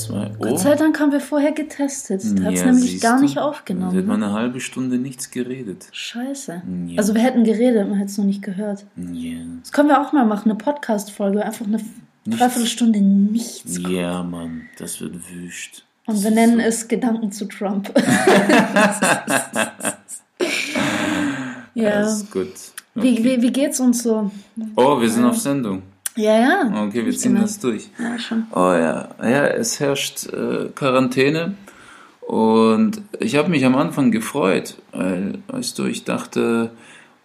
zwei. Oh. Gott sei Dank haben wir vorher getestet. Da hat es nämlich gar du. nicht Da aufgenommen. hat man eine halbe Stunde nichts geredet. Scheiße. Ja. Also wir hätten geredet, man hätte es noch nicht gehört. Ja. Das können wir auch mal machen, eine Podcast-Folge. Einfach eine Dreiviertelstunde nichts. Ja, Mann, das wird wüst. Und wir nennen es Gedanken zu Trump. ja. Das ist gut. Wie, wie, wie geht's uns so? Oh, wir sind auf Sendung. Ja, ja. Okay, wir ziehen immer. das durch. Ja, schon. Oh ja, ja, es herrscht äh, Quarantäne und ich habe mich am Anfang gefreut, weil, weißt du, ich dachte,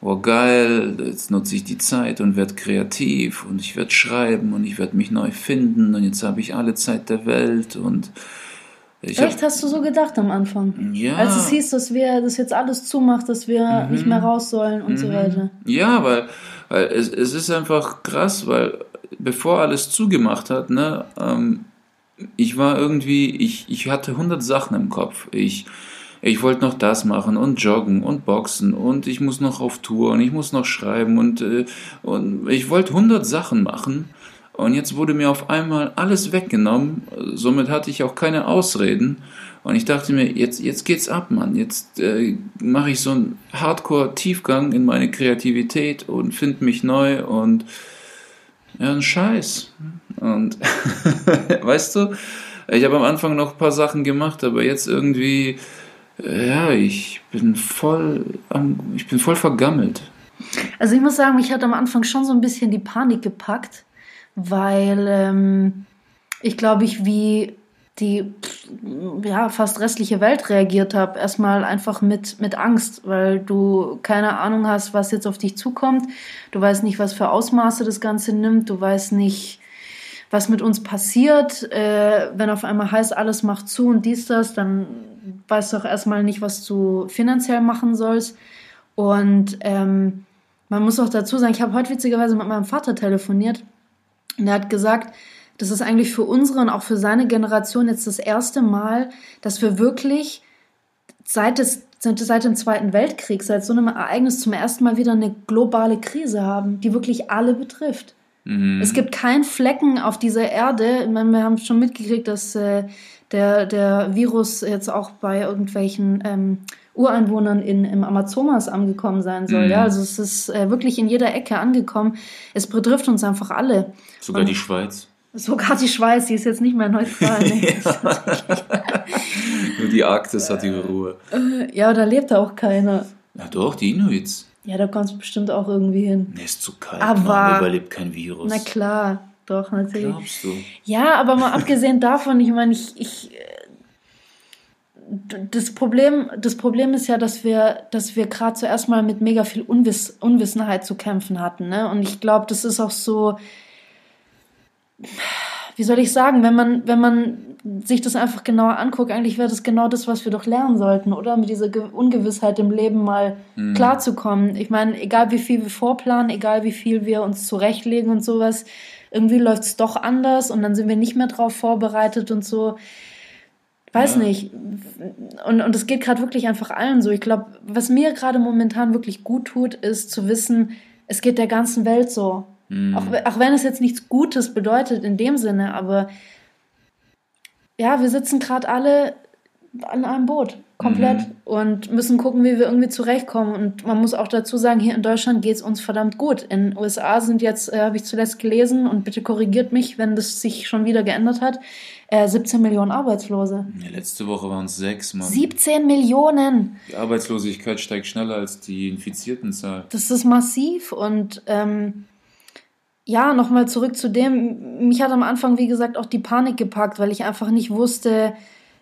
oh geil, jetzt nutze ich die Zeit und werde kreativ und ich werde schreiben und ich werde mich neu finden und jetzt habe ich alle Zeit der Welt und ich hab, Echt, hast du so gedacht am Anfang? Ja. Als es hieß, dass wir das jetzt alles zumacht, dass wir Mhm. nicht mehr raus sollen und so weiter. Ja, weil, weil es, es ist einfach krass, weil bevor alles zugemacht hat, ne, ähm, ich war irgendwie, ich, ich hatte 100 Sachen im Kopf. Ich, ich wollte noch das machen und joggen und boxen und ich muss noch auf Tour und ich muss noch schreiben und, äh, und ich wollte 100 Sachen machen. Und jetzt wurde mir auf einmal alles weggenommen. Somit hatte ich auch keine Ausreden. Und ich dachte mir, jetzt, jetzt geht's ab, Mann. Jetzt äh, mache ich so einen Hardcore-Tiefgang in meine Kreativität und finde mich neu und ja, ein Scheiß. Und weißt du, ich habe am Anfang noch ein paar Sachen gemacht, aber jetzt irgendwie, äh, ja, ich bin voll, ich bin voll vergammelt. Also ich muss sagen, mich hat am Anfang schon so ein bisschen die Panik gepackt, weil ähm, ich glaube ich wie die ja fast restliche Welt reagiert habe. Erstmal einfach mit mit Angst, weil du keine Ahnung hast, was jetzt auf dich zukommt. Du weißt nicht, was für Ausmaße das Ganze nimmt. Du weißt nicht, was mit uns passiert. Äh, wenn auf einmal heißt, alles macht zu und dies das, dann weißt du auch erstmal nicht, was du finanziell machen sollst. Und ähm, man muss auch dazu sagen, ich habe heute witzigerweise mit meinem Vater telefoniert und er hat gesagt, das ist eigentlich für unsere und auch für seine Generation jetzt das erste Mal, dass wir wirklich seit, des, seit dem Zweiten Weltkrieg, seit so einem Ereignis zum ersten Mal wieder eine globale Krise haben, die wirklich alle betrifft. Es gibt keinen Flecken auf dieser Erde. Meine, wir haben schon mitgekriegt, dass äh, der, der Virus jetzt auch bei irgendwelchen ähm, Ureinwohnern in, im Amazonas angekommen sein soll. Mhm. Ja, also es ist äh, wirklich in jeder Ecke angekommen. Es betrifft uns einfach alle. Sogar die Schweiz. Sogar die Schweiz, die ist jetzt nicht mehr neutral. Ne? Nur die Arktis hat ihre Ruhe. ja, da lebt auch keiner. Ja doch, die Inuits. Ja, da kommst du bestimmt auch irgendwie hin. Nee, ist zu kalt, Aber- Mann, überlebt kein Virus. Na klar, doch, natürlich. Glaubst du? Ja, aber mal abgesehen davon, ich meine, ich, ich das Problem, das Problem ist ja, dass wir, dass wir gerade zuerst mal mit mega viel Unwiss, Unwissenheit zu kämpfen hatten, ne? Und ich glaube, das ist auch so, wie soll ich sagen, wenn man, wenn man sich das einfach genauer anguckt, eigentlich wäre das genau das, was wir doch lernen sollten, oder? Mit dieser Ge Ungewissheit im Leben mal klarzukommen. Ich meine, egal wie viel wir vorplanen, egal wie viel wir uns zurechtlegen und sowas, irgendwie läuft es doch anders und dann sind wir nicht mehr drauf vorbereitet und so. Weiß Ja. nicht. Und, und es geht gerade wirklich einfach allen so. Ich glaube, was mir gerade momentan wirklich gut tut, ist zu wissen, es geht der ganzen Welt so. Auch, we- auch wenn es jetzt nichts Gutes bedeutet in dem Sinne, aber ja, wir sitzen gerade alle an einem Boot, komplett, und müssen gucken, wie wir irgendwie zurechtkommen. Und man muss auch dazu sagen, hier in Deutschland geht es uns verdammt gut. In den USA sind jetzt, äh, habe ich zuletzt gelesen, und bitte korrigiert mich, wenn das sich schon wieder geändert hat, äh, 17 Millionen Arbeitslose. Ja, letzte Woche waren es sechs, Mann. 17 Millionen! Die Arbeitslosigkeit steigt schneller als die Infiziertenzahl. Das ist massiv und ähm, ja, nochmal zurück zu dem. Mich hat am Anfang, wie gesagt, auch die Panik gepackt, weil ich einfach nicht wusste,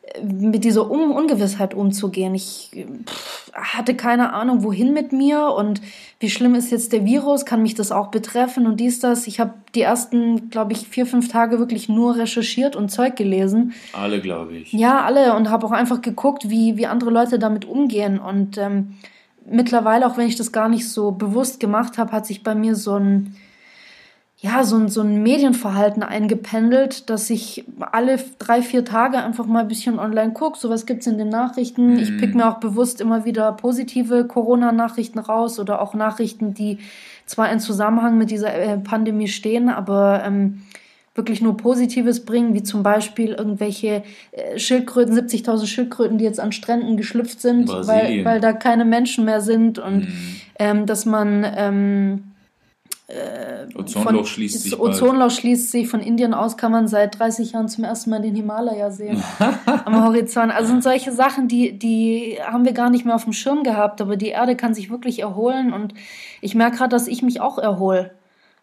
äh, mit dieser Un Ungewissheit umzugehen. Ich pff, hatte keine Ahnung, wohin mit mir und wie schlimm ist jetzt der Virus, kann mich das auch betreffen und dies, das. Ich habe die ersten, glaube ich, vier, fünf Tage wirklich nur recherchiert und Zeug gelesen. Alle, glaube ich. Ja, alle und habe auch einfach geguckt, wie, wie andere Leute damit umgehen. Und ähm, mittlerweile, auch wenn ich das gar nicht so bewusst gemacht habe, hat sich bei mir so ein, ja, so ein, so ein Medienverhalten eingependelt, dass ich alle drei, vier Tage einfach mal ein bisschen online gucke. So was gibt's in den Nachrichten. Ich pick mir auch bewusst immer wieder positive Corona-Nachrichten raus oder auch Nachrichten, die zwar in Zusammenhang mit dieser äh, Pandemie stehen, aber ähm, wirklich nur Positives bringen, wie zum Beispiel irgendwelche äh, Schildkröten, 70.000 Schildkröten, die jetzt an Stränden geschlüpft sind, weil, weil da keine Menschen mehr sind und mhm. ähm, dass man ähm, äh, Ozonloch von, schließt sich. Ozonloch schließt sich. Von Indien aus kann man seit 30 Jahren zum ersten Mal den Himalaya sehen am Horizont. Also sind solche Sachen, die, die haben wir gar nicht mehr auf dem Schirm gehabt, aber die Erde kann sich wirklich erholen und ich merke gerade, dass ich mich auch erhole.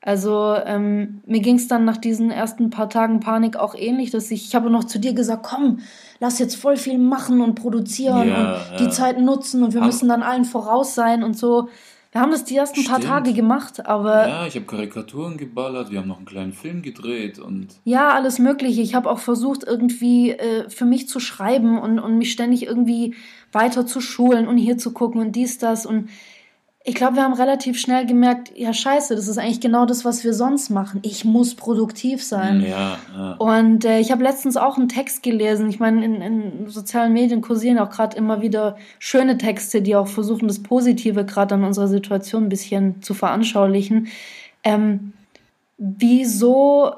Also ähm, mir ging es dann nach diesen ersten paar Tagen Panik auch ähnlich, dass ich, ich habe noch zu dir gesagt, komm, lass jetzt voll viel machen und produzieren ja, und die Zeit nutzen und wir Haben müssen dann allen voraus sein und so. Wir haben das die ersten Stimmt. paar Tage gemacht, aber. Ja, ich habe Karikaturen geballert, wir haben noch einen kleinen Film gedreht und. Ja, alles Mögliche. Ich habe auch versucht, irgendwie äh, für mich zu schreiben und, und mich ständig irgendwie weiter zu schulen und hier zu gucken und dies, das. Und ich glaube, wir haben relativ schnell gemerkt, ja scheiße, das ist eigentlich genau das, was wir sonst machen. Ich muss produktiv sein. Ja, ja. Und äh, ich habe letztens auch einen Text gelesen. Ich meine, in, in sozialen Medien kursieren auch gerade immer wieder schöne Texte, die auch versuchen, das Positive gerade an unserer Situation ein bisschen zu veranschaulichen. Ähm, wieso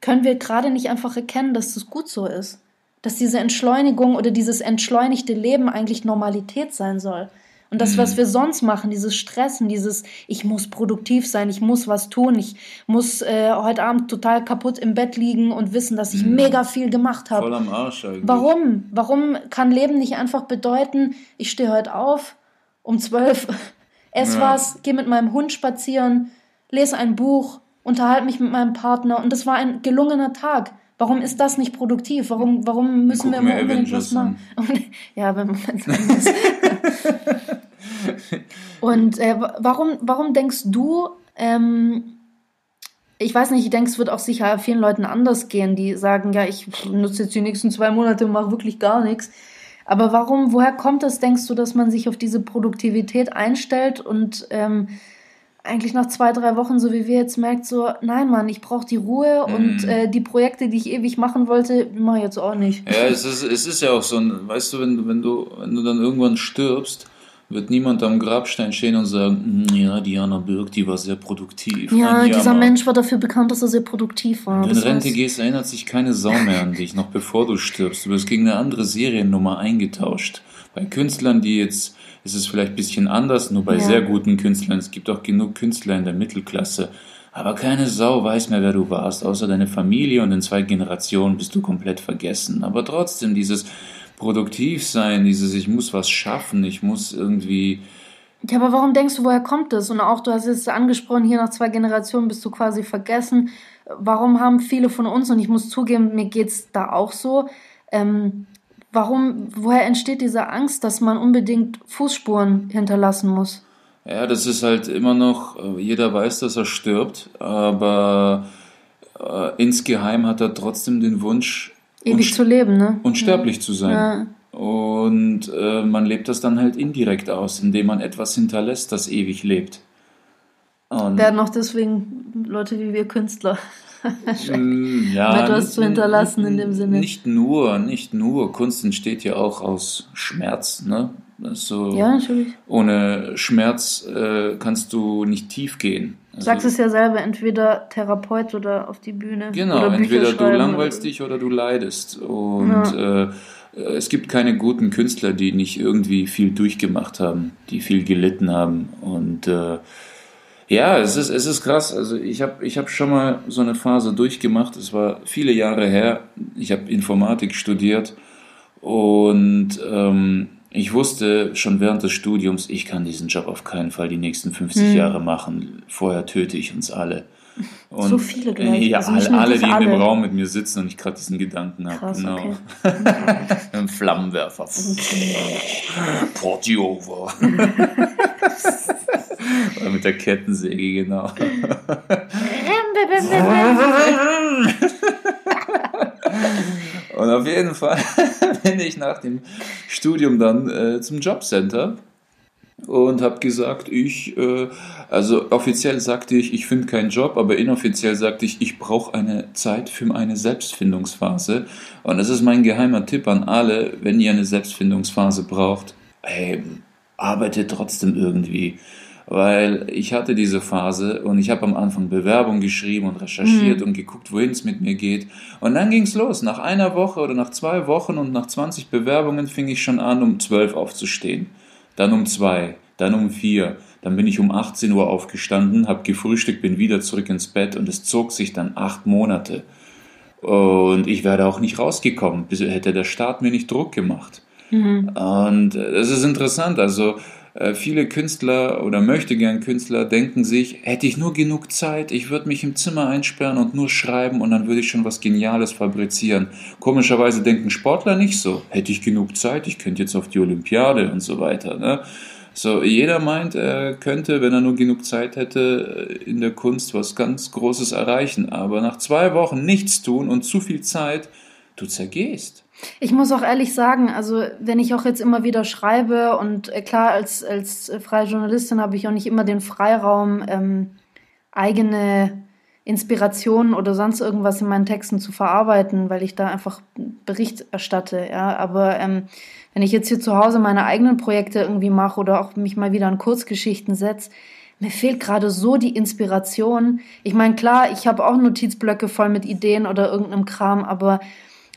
können wir gerade nicht einfach erkennen, dass das gut so ist? Dass diese Entschleunigung oder dieses entschleunigte Leben eigentlich Normalität sein soll. Und das, was mhm. wir sonst machen, dieses Stressen, dieses, ich muss produktiv sein, ich muss was tun, ich muss äh, heute Abend total kaputt im Bett liegen und wissen, dass ich mhm. mega viel gemacht habe. Voll am Arsch eigentlich. Warum? Warum kann Leben nicht einfach bedeuten, ich stehe heute auf um zwölf, ess ja. was, gehe mit meinem Hund spazieren, lese ein Buch, unterhalte mich mit meinem Partner und das war ein gelungener Tag. Warum ist das nicht produktiv? Warum, warum müssen wir immer unbedingt was machen? ja, wenn man Und äh, warum, warum denkst du, ähm, ich weiß nicht, ich denke, es wird auch sicher vielen Leuten anders gehen, die sagen, ja, ich nutze jetzt die nächsten zwei Monate und mache wirklich gar nichts. Aber warum, woher kommt das, denkst du, dass man sich auf diese Produktivität einstellt und ähm, eigentlich nach zwei, drei Wochen, so wie wir jetzt merkt, so, nein, Mann, ich brauche die Ruhe mm. und äh, die Projekte, die ich ewig machen wollte, mache ich jetzt auch nicht. Ja, es ist, es ist ja auch so ein, weißt du, wenn, wenn du, wenn du dann irgendwann stirbst, wird niemand am Grabstein stehen und sagen, hm, ja, Diana Birk, die war sehr produktiv. Ja, dieser Mensch war dafür bekannt, dass er sehr produktiv war. Wenn du in Rente gehst, erinnert sich keine Sau mehr an dich, noch bevor du stirbst. Du wirst gegen eine andere Seriennummer eingetauscht. Bei Künstlern, die jetzt, ist es vielleicht ein bisschen anders, nur bei ja. sehr guten Künstlern. Es gibt auch genug Künstler in der Mittelklasse. Aber keine Sau weiß mehr, wer du warst, außer deine Familie und in zwei Generationen bist du komplett vergessen. Aber trotzdem, dieses, produktiv sein, dieses ich muss was schaffen, ich muss irgendwie. Ja, aber warum denkst du, woher kommt das? Und auch, du hast es angesprochen, hier nach zwei Generationen bist du quasi vergessen. Warum haben viele von uns, und ich muss zugeben, mir geht es da auch so, ähm, warum, woher entsteht diese Angst, dass man unbedingt Fußspuren hinterlassen muss? Ja, das ist halt immer noch, äh, jeder weiß, dass er stirbt, aber äh, insgeheim hat er trotzdem den Wunsch, Ewig zu leben, ne? Unsterblich ja. zu sein. Ja. Und äh, man lebt das dann halt indirekt aus, indem man etwas hinterlässt, das ewig lebt. Und Werden auch deswegen Leute wie wir Künstler. Mm, ja, etwas zu hinterlassen in dem Sinne. Nicht nur, nicht nur. Kunst entsteht ja auch aus Schmerz, ne? So, ja, natürlich. Ohne Schmerz äh, kannst du nicht tief gehen. Du sagst also es ja selber, entweder Therapeut oder auf die Bühne. Genau, entweder du langweilst dich oder du leidest. Und ja. äh, es gibt keine guten Künstler, die nicht irgendwie viel durchgemacht haben, die viel gelitten haben. Und äh, ja, es ist, es ist krass. Also ich habe ich hab schon mal so eine Phase durchgemacht. Es war viele Jahre her. Ich habe Informatik studiert und ähm, ich wusste schon während des Studiums, ich kann diesen Job auf keinen Fall die nächsten 50 hm. Jahre machen. Vorher töte ich uns alle. Und so viele gleich. Ja, also alle, alle, die alle. in dem Raum mit mir sitzen und ich gerade diesen Gedanken habe. Genau. Okay. Ein Flammenwerfer. Okay. Over. mit der Kettensäge, genau. Und auf jeden Fall bin ich nach dem Studium dann äh, zum Jobcenter und habe gesagt, ich, äh, also offiziell sagte ich, ich finde keinen Job, aber inoffiziell sagte ich, ich brauche eine Zeit für eine Selbstfindungsphase. Und das ist mein geheimer Tipp an alle, wenn ihr eine Selbstfindungsphase braucht, hey, arbeitet trotzdem irgendwie. Weil ich hatte diese Phase und ich habe am Anfang Bewerbung geschrieben und recherchiert und geguckt, wohin es mit mir geht. Und dann ging's los. Nach einer Woche oder nach zwei Wochen und nach 20 Bewerbungen fing ich schon an, um 12 aufzustehen. Dann um zwei, dann um vier. Dann bin ich um 18 Uhr aufgestanden, habe gefrühstückt, bin wieder zurück ins Bett und es zog sich dann acht Monate. Und ich wäre auch nicht rausgekommen, hätte der Staat mir nicht Druck gemacht. Und es ist interessant, also äh, viele Künstler oder möchte gern Künstler denken sich, hätte ich nur genug Zeit, ich würde mich im Zimmer einsperren und nur schreiben und dann würde ich schon was Geniales fabrizieren. Komischerweise denken Sportler nicht so. Hätte ich genug Zeit, ich könnte jetzt auf die Olympiade und so weiter. Ne? So, jeder meint, er könnte, wenn er nur genug Zeit hätte, in der Kunst was ganz Großes erreichen. Aber nach zwei Wochen nichts tun und zu viel Zeit, du zergehst. Ich muss auch ehrlich sagen, also wenn ich auch jetzt immer wieder schreibe und äh, klar, als, als äh, freie Journalistin habe ich auch nicht immer den Freiraum, ähm, eigene Inspirationen oder sonst irgendwas in meinen Texten zu verarbeiten, weil ich da einfach Bericht erstatte. Ja, aber ähm, wenn ich jetzt hier zu Hause meine eigenen Projekte irgendwie mache oder auch mich mal wieder an Kurzgeschichten setze, mir fehlt gerade so die Inspiration. Ich meine, klar, ich habe auch Notizblöcke voll mit Ideen oder irgendeinem Kram, aber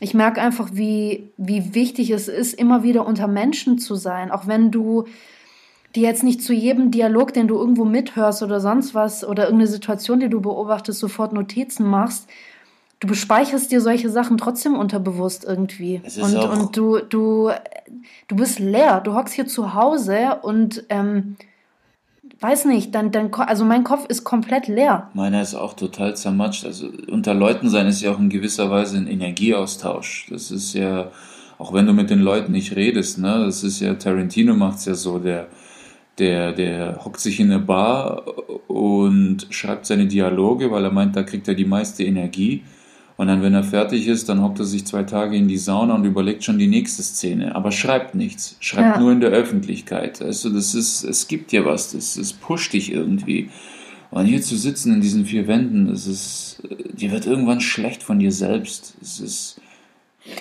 ich merke einfach, wie, wie wichtig es ist, immer wieder unter Menschen zu sein. Auch wenn du dir jetzt nicht zu jedem Dialog, den du irgendwo mithörst oder sonst was oder irgendeine Situation, die du beobachtest, sofort Notizen machst. Du bespeicherst dir solche Sachen trotzdem unterbewusst irgendwie. Und, und du, du, du bist leer. Du hockst hier zu Hause und ähm, weiß nicht, dein, Ko- also mein Kopf ist komplett leer. Meiner ist auch total zermatscht. Also unter Leuten sein ist ja auch in gewisser Weise ein Energieaustausch. Das ist ja, auch wenn du mit den Leuten nicht redest, ne, das ist ja, Tarantino macht's ja so, der, der, der hockt sich in eine Bar und schreibt seine Dialoge, weil er meint, da kriegt er die meiste Energie. Und dann, wenn er fertig ist, dann hockt er sich zwei Tage in die Sauna und überlegt schon die nächste Szene. Aber schreibt nichts. Schreibt Ja. nur in der Öffentlichkeit. Also, das ist, es gibt dir was. Das, das pusht dich irgendwie. Und hier zu sitzen in diesen vier Wänden, das ist, äh, dir wird irgendwann schlecht von dir selbst. Es ist,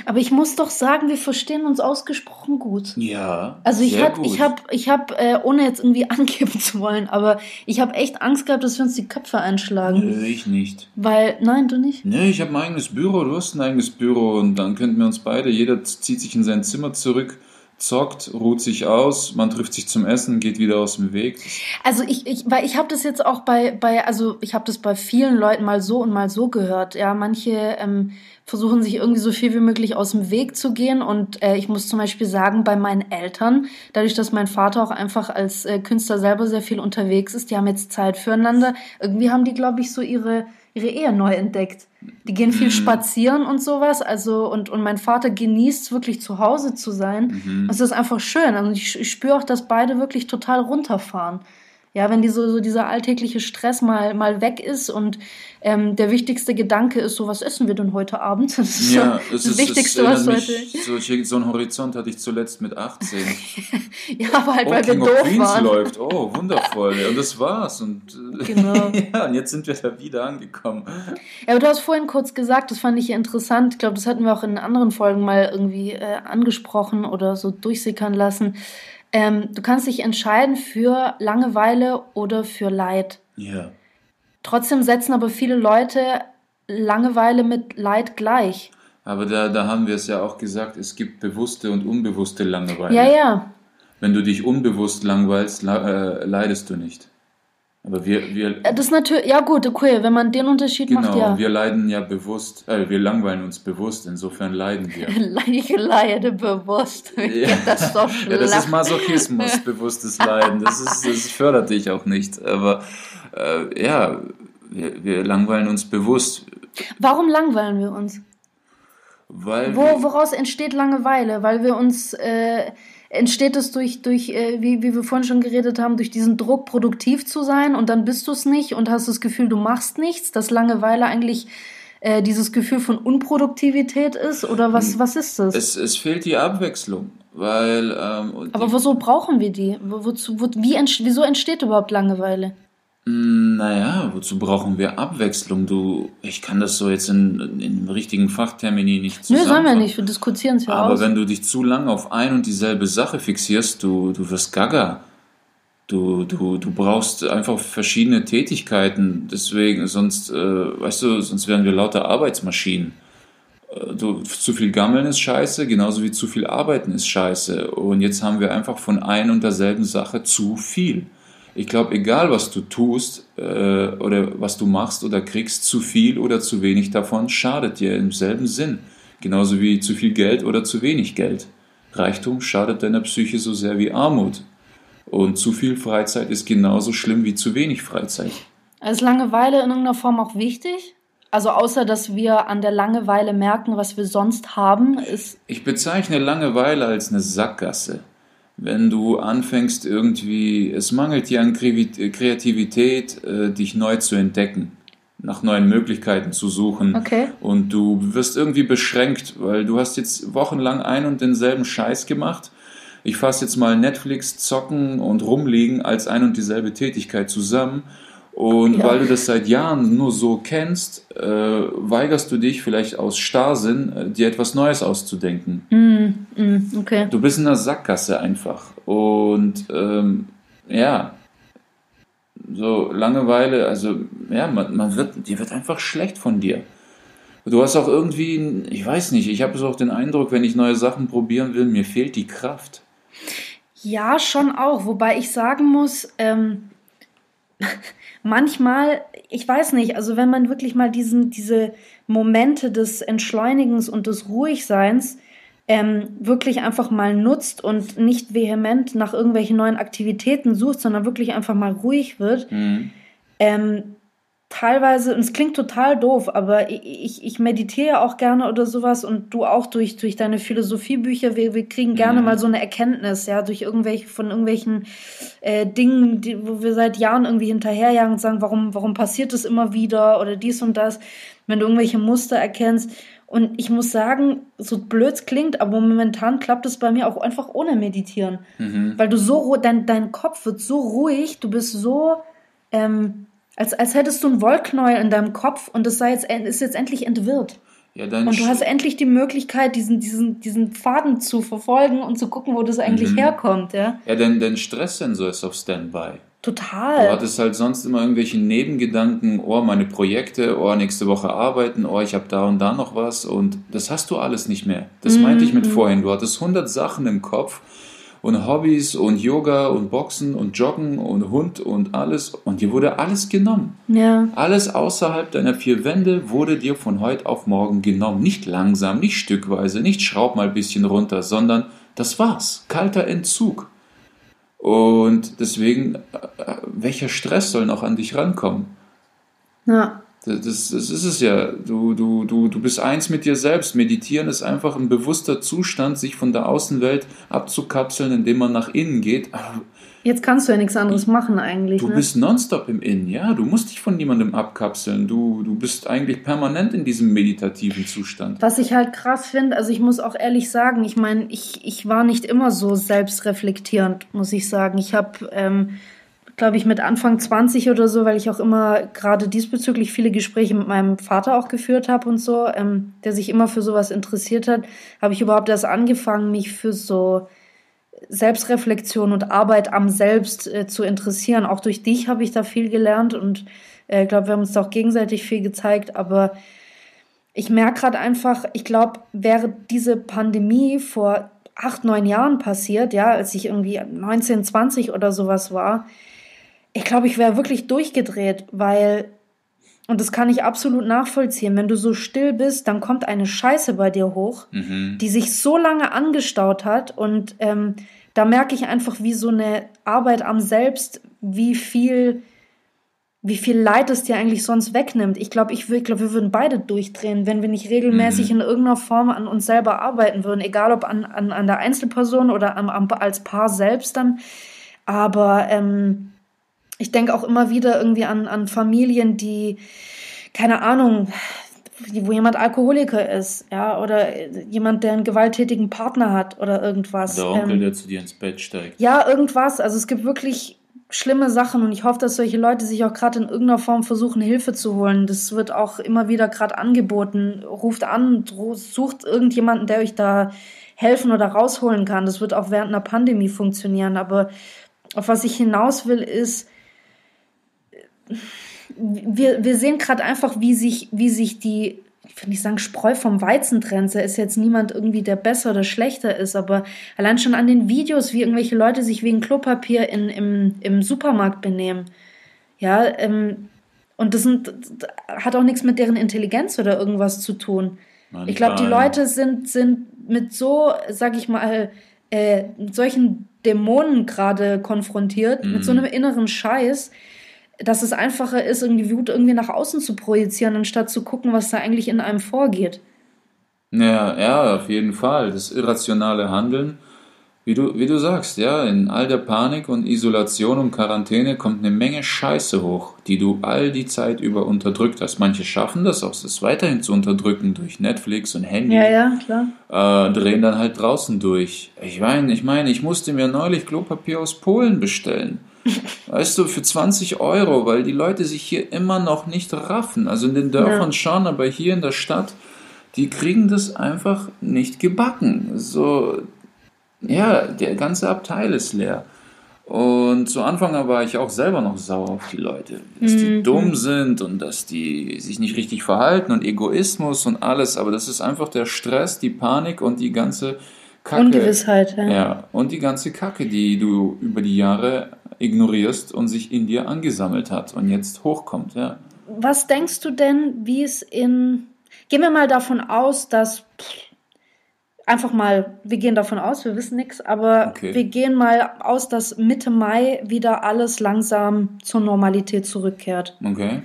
Aber ich muss doch sagen, wir verstehen uns ausgesprochen gut. ja. Also ich sehr hab, gut. ich habe, ich hab, äh, ohne jetzt irgendwie angeben zu wollen, aber ich habe echt Angst gehabt, dass wir uns die Köpfe einschlagen. Nö, ich nicht. Weil, nein, du nicht? Nö, ich habe mein eigenes Büro, du hast ein eigenes Büro und dann könnten wir uns beide, jeder zieht sich in sein Zimmer zurück, zockt, ruht sich aus, man trifft sich zum Essen, geht wieder aus dem Weg. Also ich, ich weil ich habe das jetzt auch bei, bei also ich habe das bei vielen Leuten mal so und mal so gehört. Ja, manche ähm, versuchen sich irgendwie so viel wie möglich aus dem Weg zu gehen und äh, ich muss zum Beispiel sagen, bei meinen Eltern, dadurch, dass mein Vater auch einfach als äh, Künstler selber sehr viel unterwegs ist, die haben jetzt Zeit füreinander. Irgendwie haben die, glaube ich, so ihre ihre Ehe neu entdeckt. Die gehen viel spazieren und sowas. Also, und, und mein Vater genießt wirklich zu Hause zu sein. Das ist einfach schön. Und ich, ich spüre auch, dass beide wirklich total runterfahren. Ja, wenn die so, so dieser alltägliche Stress mal, mal weg ist und ähm, der wichtigste Gedanke ist so, was essen wir denn heute Abend? Das ist Ja, so das ist, Wichtigste, was heute. solche, so einen Horizont hatte ich zuletzt mit 18. Ja, aber halt, Oh, weil wir King of doof Queens waren. läuft. Oh, wundervoll. Und das war's. Und, äh, Genau. ja, und jetzt sind wir da wieder angekommen. Ja, aber du hast vorhin kurz gesagt, das fand ich interessant. Ich glaube, das hatten wir auch in anderen Folgen mal irgendwie äh, angesprochen oder so durchsickern lassen. Ähm, du kannst dich entscheiden für Langeweile oder für Leid. Ja. Trotzdem setzen aber viele Leute Langeweile mit Leid gleich. Aber da, da haben wir es ja auch gesagt, es gibt bewusste und unbewusste Langeweile. Ja, ja. Wenn du dich unbewusst langweilst, la- äh, leidest du nicht. Aber wir, wir, Äh, Das ist natürlich, ja gut, okay, wenn man den Unterschied genau, macht, ja. wir leiden ja bewusst, äh, wir langweilen uns bewusst, insofern leiden wir. Ich leide bewusst. Ja. Das ist doch. Ja, das ist Masochismus, bewusstes Leiden. Das, ist, das fördert dich auch nicht. Aber äh, ja, wir, wir langweilen uns bewusst, Warum langweilen wir uns? weil Wo, woraus entsteht Langeweile? Weil wir uns, äh, entsteht es durch, durch äh, wie, wie wir vorhin schon geredet haben, durch diesen Druck, produktiv zu sein und dann bist du es nicht und hast das Gefühl, du machst nichts, dass Langeweile eigentlich äh, dieses Gefühl von Unproduktivität ist oder was, was ist das? es, es fehlt die Abwechslung. Weil, ähm, Aber wieso brauchen wir die? Wo, wozu, wo, wie wieso entsteht überhaupt Langeweile? Naja, wozu brauchen wir Abwechslung? Du, ich kann das so jetzt in, in richtigen Fachtermini nicht Nö, sollen wir nicht, wir diskutieren es ja Aber aus. wenn du dich zu lange auf ein und dieselbe Sache fixierst, du, du wirst gaga. Du, du, du brauchst einfach verschiedene Tätigkeiten, deswegen, sonst, äh, weißt du, sonst wären wir lauter Arbeitsmaschinen. Äh, du, zu viel Gammeln ist scheiße, genauso wie zu viel Arbeiten ist scheiße. Und jetzt haben wir einfach von ein und derselben Sache zu viel. Ich glaube, egal was du tust äh, oder was du machst oder kriegst, zu viel oder zu wenig davon schadet dir im selben Sinn. Genauso wie zu viel Geld oder zu wenig Geld. Reichtum schadet deiner Psyche so sehr wie Armut. Und zu viel Freizeit ist genauso schlimm wie zu wenig Freizeit. Ist Langeweile in irgendeiner Form auch wichtig? Also außer dass wir an der Langeweile merken, was wir sonst haben, ist. Ich bezeichne Langeweile als eine Sackgasse. Wenn du anfängst irgendwie, es mangelt dir an Kreativität, äh, dich neu zu entdecken, nach neuen Möglichkeiten zu suchen. Okay. Und du wirst irgendwie beschränkt, weil du hast jetzt wochenlang ein und denselben Scheiß gemacht ich fasse jetzt mal Netflix, Zocken und Rumliegen als ein und dieselbe Tätigkeit zusammen. Und ja. weil du das seit Jahren nur so kennst, äh, weigerst du dich vielleicht aus Starrsinn, äh, dir etwas Neues auszudenken. Mm, mm, okay. Du bist in einer Sackgasse einfach. Und ähm, ja, so Langeweile, also ja, man, man wird, dir wird einfach schlecht von dir. Du hast auch irgendwie, ich weiß nicht, ich habe so auch den Eindruck, wenn ich neue Sachen probieren will, mir fehlt die Kraft. Ja, schon auch. Wobei ich sagen muss, ähm, manchmal, ich weiß nicht, also wenn man wirklich mal diesen, diese Momente des Entschleunigens und des Ruhigseins ähm, wirklich einfach mal nutzt und nicht vehement nach irgendwelchen neuen Aktivitäten sucht, sondern wirklich einfach mal ruhig wird, mhm. ähm, teilweise, und es klingt total doof, aber ich, ich meditiere auch gerne oder sowas und du auch durch, durch deine Philosophiebücher. Wir, wir kriegen gerne mhm. mal so eine Erkenntnis, ja, durch irgendwelche, von irgendwelchen äh, Dingen, die, wo wir seit Jahren irgendwie hinterherjagen und sagen, warum, warum passiert das immer wieder oder dies und das, wenn du irgendwelche Muster erkennst. Und ich muss sagen, so blöd es klingt, aber momentan klappt es bei mir auch einfach ohne Meditieren. Mhm. Weil du so, dein, dein Kopf wird so ruhig, du bist so, ähm, als, als hättest du ein Wollknäuel in deinem Kopf und es sei jetzt, ist jetzt endlich entwirrt. Ja, und du hast endlich die Möglichkeit, diesen, diesen, diesen Faden zu verfolgen und zu gucken, wo das eigentlich mhm. herkommt. Ja, ja dein, dein Stresssensor ist auf Standby. Total. Du hattest halt sonst immer irgendwelche Nebengedanken, oh, meine Projekte, oh, nächste Woche arbeiten, oh, ich habe da und da noch was und das hast du alles nicht mehr. Das mhm. meinte ich mit mhm. vorhin. Du hattest 100 Sachen im Kopf und Hobbys und Yoga und Boxen und Joggen und Hund und alles. Und dir wurde alles genommen. Ja. Alles außerhalb deiner vier Wände wurde dir von heute auf morgen genommen. Nicht langsam, nicht stückweise, nicht schraub mal ein bisschen runter, sondern das war's. Kalter Entzug. Und deswegen, äh, welcher Stress soll noch an dich rankommen? Ja. Das, das, das, ist es ja. Du, du, du, du bist eins mit dir selbst. Meditieren ist einfach ein bewusster Zustand, sich von der Außenwelt abzukapseln, indem man nach innen geht. Jetzt kannst du ja nichts anderes machen eigentlich. Du ne? bist nonstop im Innen, ja. Du musst dich von niemandem abkapseln. Du, du bist eigentlich permanent in diesem meditativen Zustand. Was ich halt krass finde, also ich muss auch ehrlich sagen, ich meine, ich, ich war nicht immer so selbstreflektierend, muss ich sagen. Ich habe. Ähm, glaube ich, mit Anfang 20 oder so, weil ich auch immer gerade diesbezüglich viele Gespräche mit meinem Vater auch geführt habe und so, ähm, der sich immer für sowas interessiert hat, habe ich überhaupt erst angefangen, mich für so Selbstreflexion und Arbeit am Selbst äh, zu interessieren. Auch durch dich habe ich da viel gelernt und ich äh, glaube, wir haben uns da auch gegenseitig viel gezeigt, aber ich merke gerade einfach, ich glaube, wäre diese Pandemie vor acht, neun Jahren passiert, ja, als ich irgendwie 19, 20 oder sowas war, ich glaube, ich wäre wirklich durchgedreht, weil, und das kann ich absolut nachvollziehen, wenn du so still bist, dann kommt eine Scheiße bei dir hoch, mhm. die sich so lange angestaut hat und ähm, da merke ich einfach, wie so eine Arbeit am Selbst, wie viel, wie viel Leid es dir eigentlich sonst wegnimmt. Ich glaube, ich, ich glaub, wir würden beide durchdrehen, wenn wir nicht regelmäßig mhm. in irgendeiner Form an uns selber arbeiten würden, egal ob an, an, an der Einzelperson oder am, am, als Paar selbst dann. Aber ähm, ich denke auch immer wieder irgendwie an, an Familien, die, keine Ahnung, wo jemand Alkoholiker ist, ja, oder jemand, der einen gewalttätigen Partner hat oder irgendwas. Der Onkel, ähm, der zu dir ins Bett steigt. Ja, irgendwas. Also es gibt wirklich schlimme Sachen und ich hoffe, dass solche Leute sich auch gerade in irgendeiner Form versuchen, Hilfe zu holen. Das wird auch immer wieder gerade angeboten. Ruft an, sucht irgendjemanden, der euch da helfen oder rausholen kann. Das wird auch während einer Pandemie funktionieren. Aber auf was ich hinaus will, ist, wir, wir sehen gerade einfach, wie sich, wie sich die, ich will nicht sagen, Spreu vom Weizen trennt. Da ist jetzt niemand irgendwie, der besser oder schlechter ist, aber allein schon an den Videos, wie irgendwelche Leute sich wegen Klopapier in, im, im Supermarkt benehmen. Ja, ähm, und das sind, hat auch nichts mit deren Intelligenz oder irgendwas zu tun. Manchmal. Ich glaube, die Leute sind, sind mit so, sag ich mal, äh, mit solchen Dämonen gerade konfrontiert, mhm. mit so mhm. einem inneren Scheiß, dass es einfacher ist, irgendwie Wut irgendwie nach außen zu projizieren, anstatt zu gucken, was da eigentlich in einem vorgeht. Ja, ja, auf jeden Fall. Das irrationale Handeln, wie du, wie du sagst, ja, in all der Panik und Isolation und Quarantäne kommt eine Menge Scheiße hoch, die du all die Zeit über unterdrückt hast. Manche schaffen das auch, das weiterhin zu unterdrücken durch Netflix und Handy. Ja, ja, klar. Äh, drehen dann halt draußen durch. Ich meine, ich meine, ich musste mir neulich Klopapier aus Polen bestellen. Weißt du, für 20 Euro, weil die Leute sich hier immer noch nicht raffen. Also in den Dörfern ja. schon, aber hier in der Stadt, die kriegen das einfach nicht gebacken. So, ja, der ganze Abteil ist leer. Und zu Anfang war ich auch selber noch sauer auf die Leute, dass die mhm. dumm sind und dass die sich nicht richtig verhalten und Egoismus und alles. Aber das ist einfach der Stress, die Panik und die ganze Kacke. Ungewissheit, ja. ja. Und die ganze Kacke, die du über die Jahre ignorierst und sich in dir angesammelt hat und jetzt hochkommt, ja. Was denkst du denn, wie es in. Gehen wir mal davon aus, dass. Einfach mal, wir gehen davon aus, wir wissen nichts, aber okay. wir gehen mal aus, dass Mitte Mai wieder alles langsam zur Normalität zurückkehrt. Okay.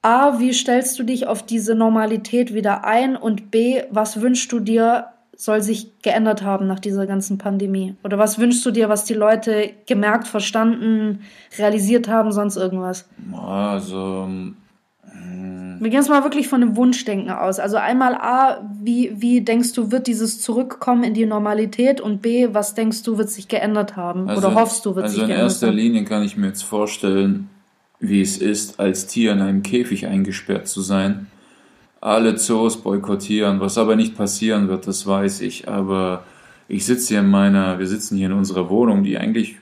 A, wie stellst du dich auf diese Normalität wieder ein? Und B, was wünschst du dir soll sich geändert haben nach dieser ganzen Pandemie? Oder was wünschst du dir, was die Leute gemerkt, verstanden, realisiert haben, sonst irgendwas? Also. Wir gehen jetzt mal wirklich von dem Wunschdenken aus. Also einmal A, wie, wie denkst du, wird dieses Zurückkommen in die Normalität? Und B, was denkst du, wird sich geändert haben? Also, Oder hoffst du, wird also sich geändert haben? Also in erster Linie kann ich mir jetzt vorstellen, wie es ist, als Tier in einem Käfig eingesperrt zu sein alle Zoos boykottieren, was aber nicht passieren wird, das weiß ich. Aber ich sitze hier in meiner, wir sitzen hier in unserer Wohnung, die eigentlich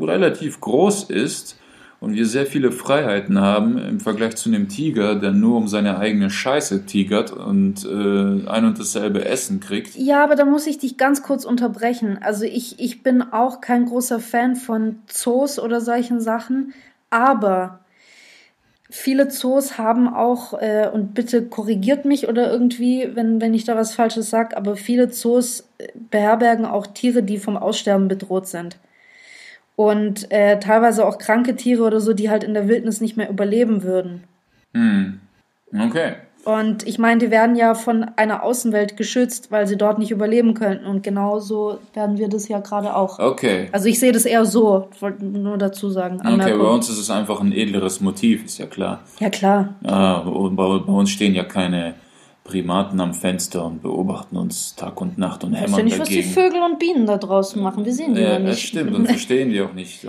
relativ groß ist und wir sehr viele Freiheiten haben im Vergleich zu einem Tiger, der nur um seine eigene Scheiße tigert und äh, ein und dasselbe Essen kriegt. Ja, aber da muss ich dich ganz kurz unterbrechen. Also ich, ich bin auch kein großer Fan von Zoos oder solchen Sachen, aber viele Zoos haben auch, äh, und bitte korrigiert mich oder irgendwie, wenn, wenn ich da was Falsches sage, aber viele Zoos äh, beherbergen auch Tiere, die vom Aussterben bedroht sind. Und äh, teilweise auch kranke Tiere oder so, die halt in der Wildnis nicht mehr überleben würden. Hm. Okay. Und ich meine, die werden ja von einer Außenwelt geschützt, weil sie dort nicht überleben könnten. Und genauso werden wir das ja gerade auch. Okay. Also ich sehe das eher so, wollte nur dazu sagen. Anmerkung. Okay, bei uns ist es einfach ein edleres Motiv, ist ja klar. Ja, klar. Ja, bei, bei uns stehen ja keine Primaten am Fenster und beobachten uns Tag und Nacht und hämmern dagegen. Ich weiß ja nicht, was die Vögel und Bienen da draußen machen. Wir sehen die ja, ja nicht. Das stimmt, und verstehen die auch nicht.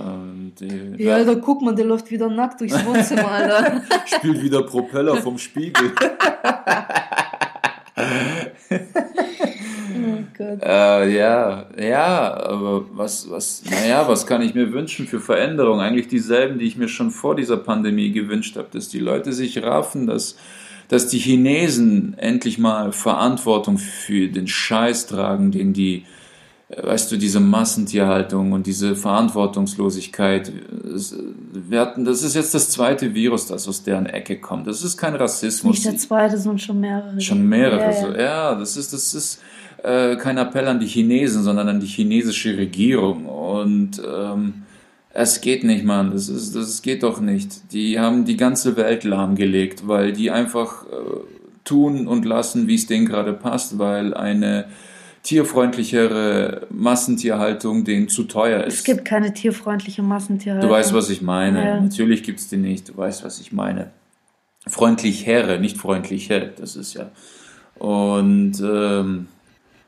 Die, ja, da guck mal, der läuft wieder nackt durchs Wohnzimmer, Alter. Spielt wieder Propeller vom Spiegel. oh äh, ja, ja, aber was, was, naja, was kann ich mir wünschen für Veränderungen? Eigentlich dieselben, die ich mir schon vor dieser Pandemie gewünscht habe, dass die Leute sich raffen, dass dass die Chinesen endlich mal Verantwortung für den Scheiß tragen, den die, äh, weißt du, diese Massentierhaltung und diese Verantwortungslosigkeit, wir hatten, das ist jetzt das zweite Virus, das aus deren Ecke kommt. Das ist kein Rassismus. Nicht der zweite, sondern schon mehrere. Schon mehrere, ja, ja. So. ja das ist, das ist äh, kein Appell an die Chinesen, sondern an die chinesische Regierung und ähm, es geht nicht, Mann. Das, ist, das geht doch nicht. Die haben die ganze Welt lahmgelegt, weil die einfach äh, tun und lassen, wie es denen gerade passt, weil eine tierfreundlichere Massentierhaltung denen zu teuer ist. Es gibt keine tierfreundliche Massentierhaltung. Du weißt, was ich meine. Ja. Natürlich gibt es die nicht. Du weißt, was ich meine. Freundlich Herre, nicht freundlich Herr. Das ist ja. Und ähm,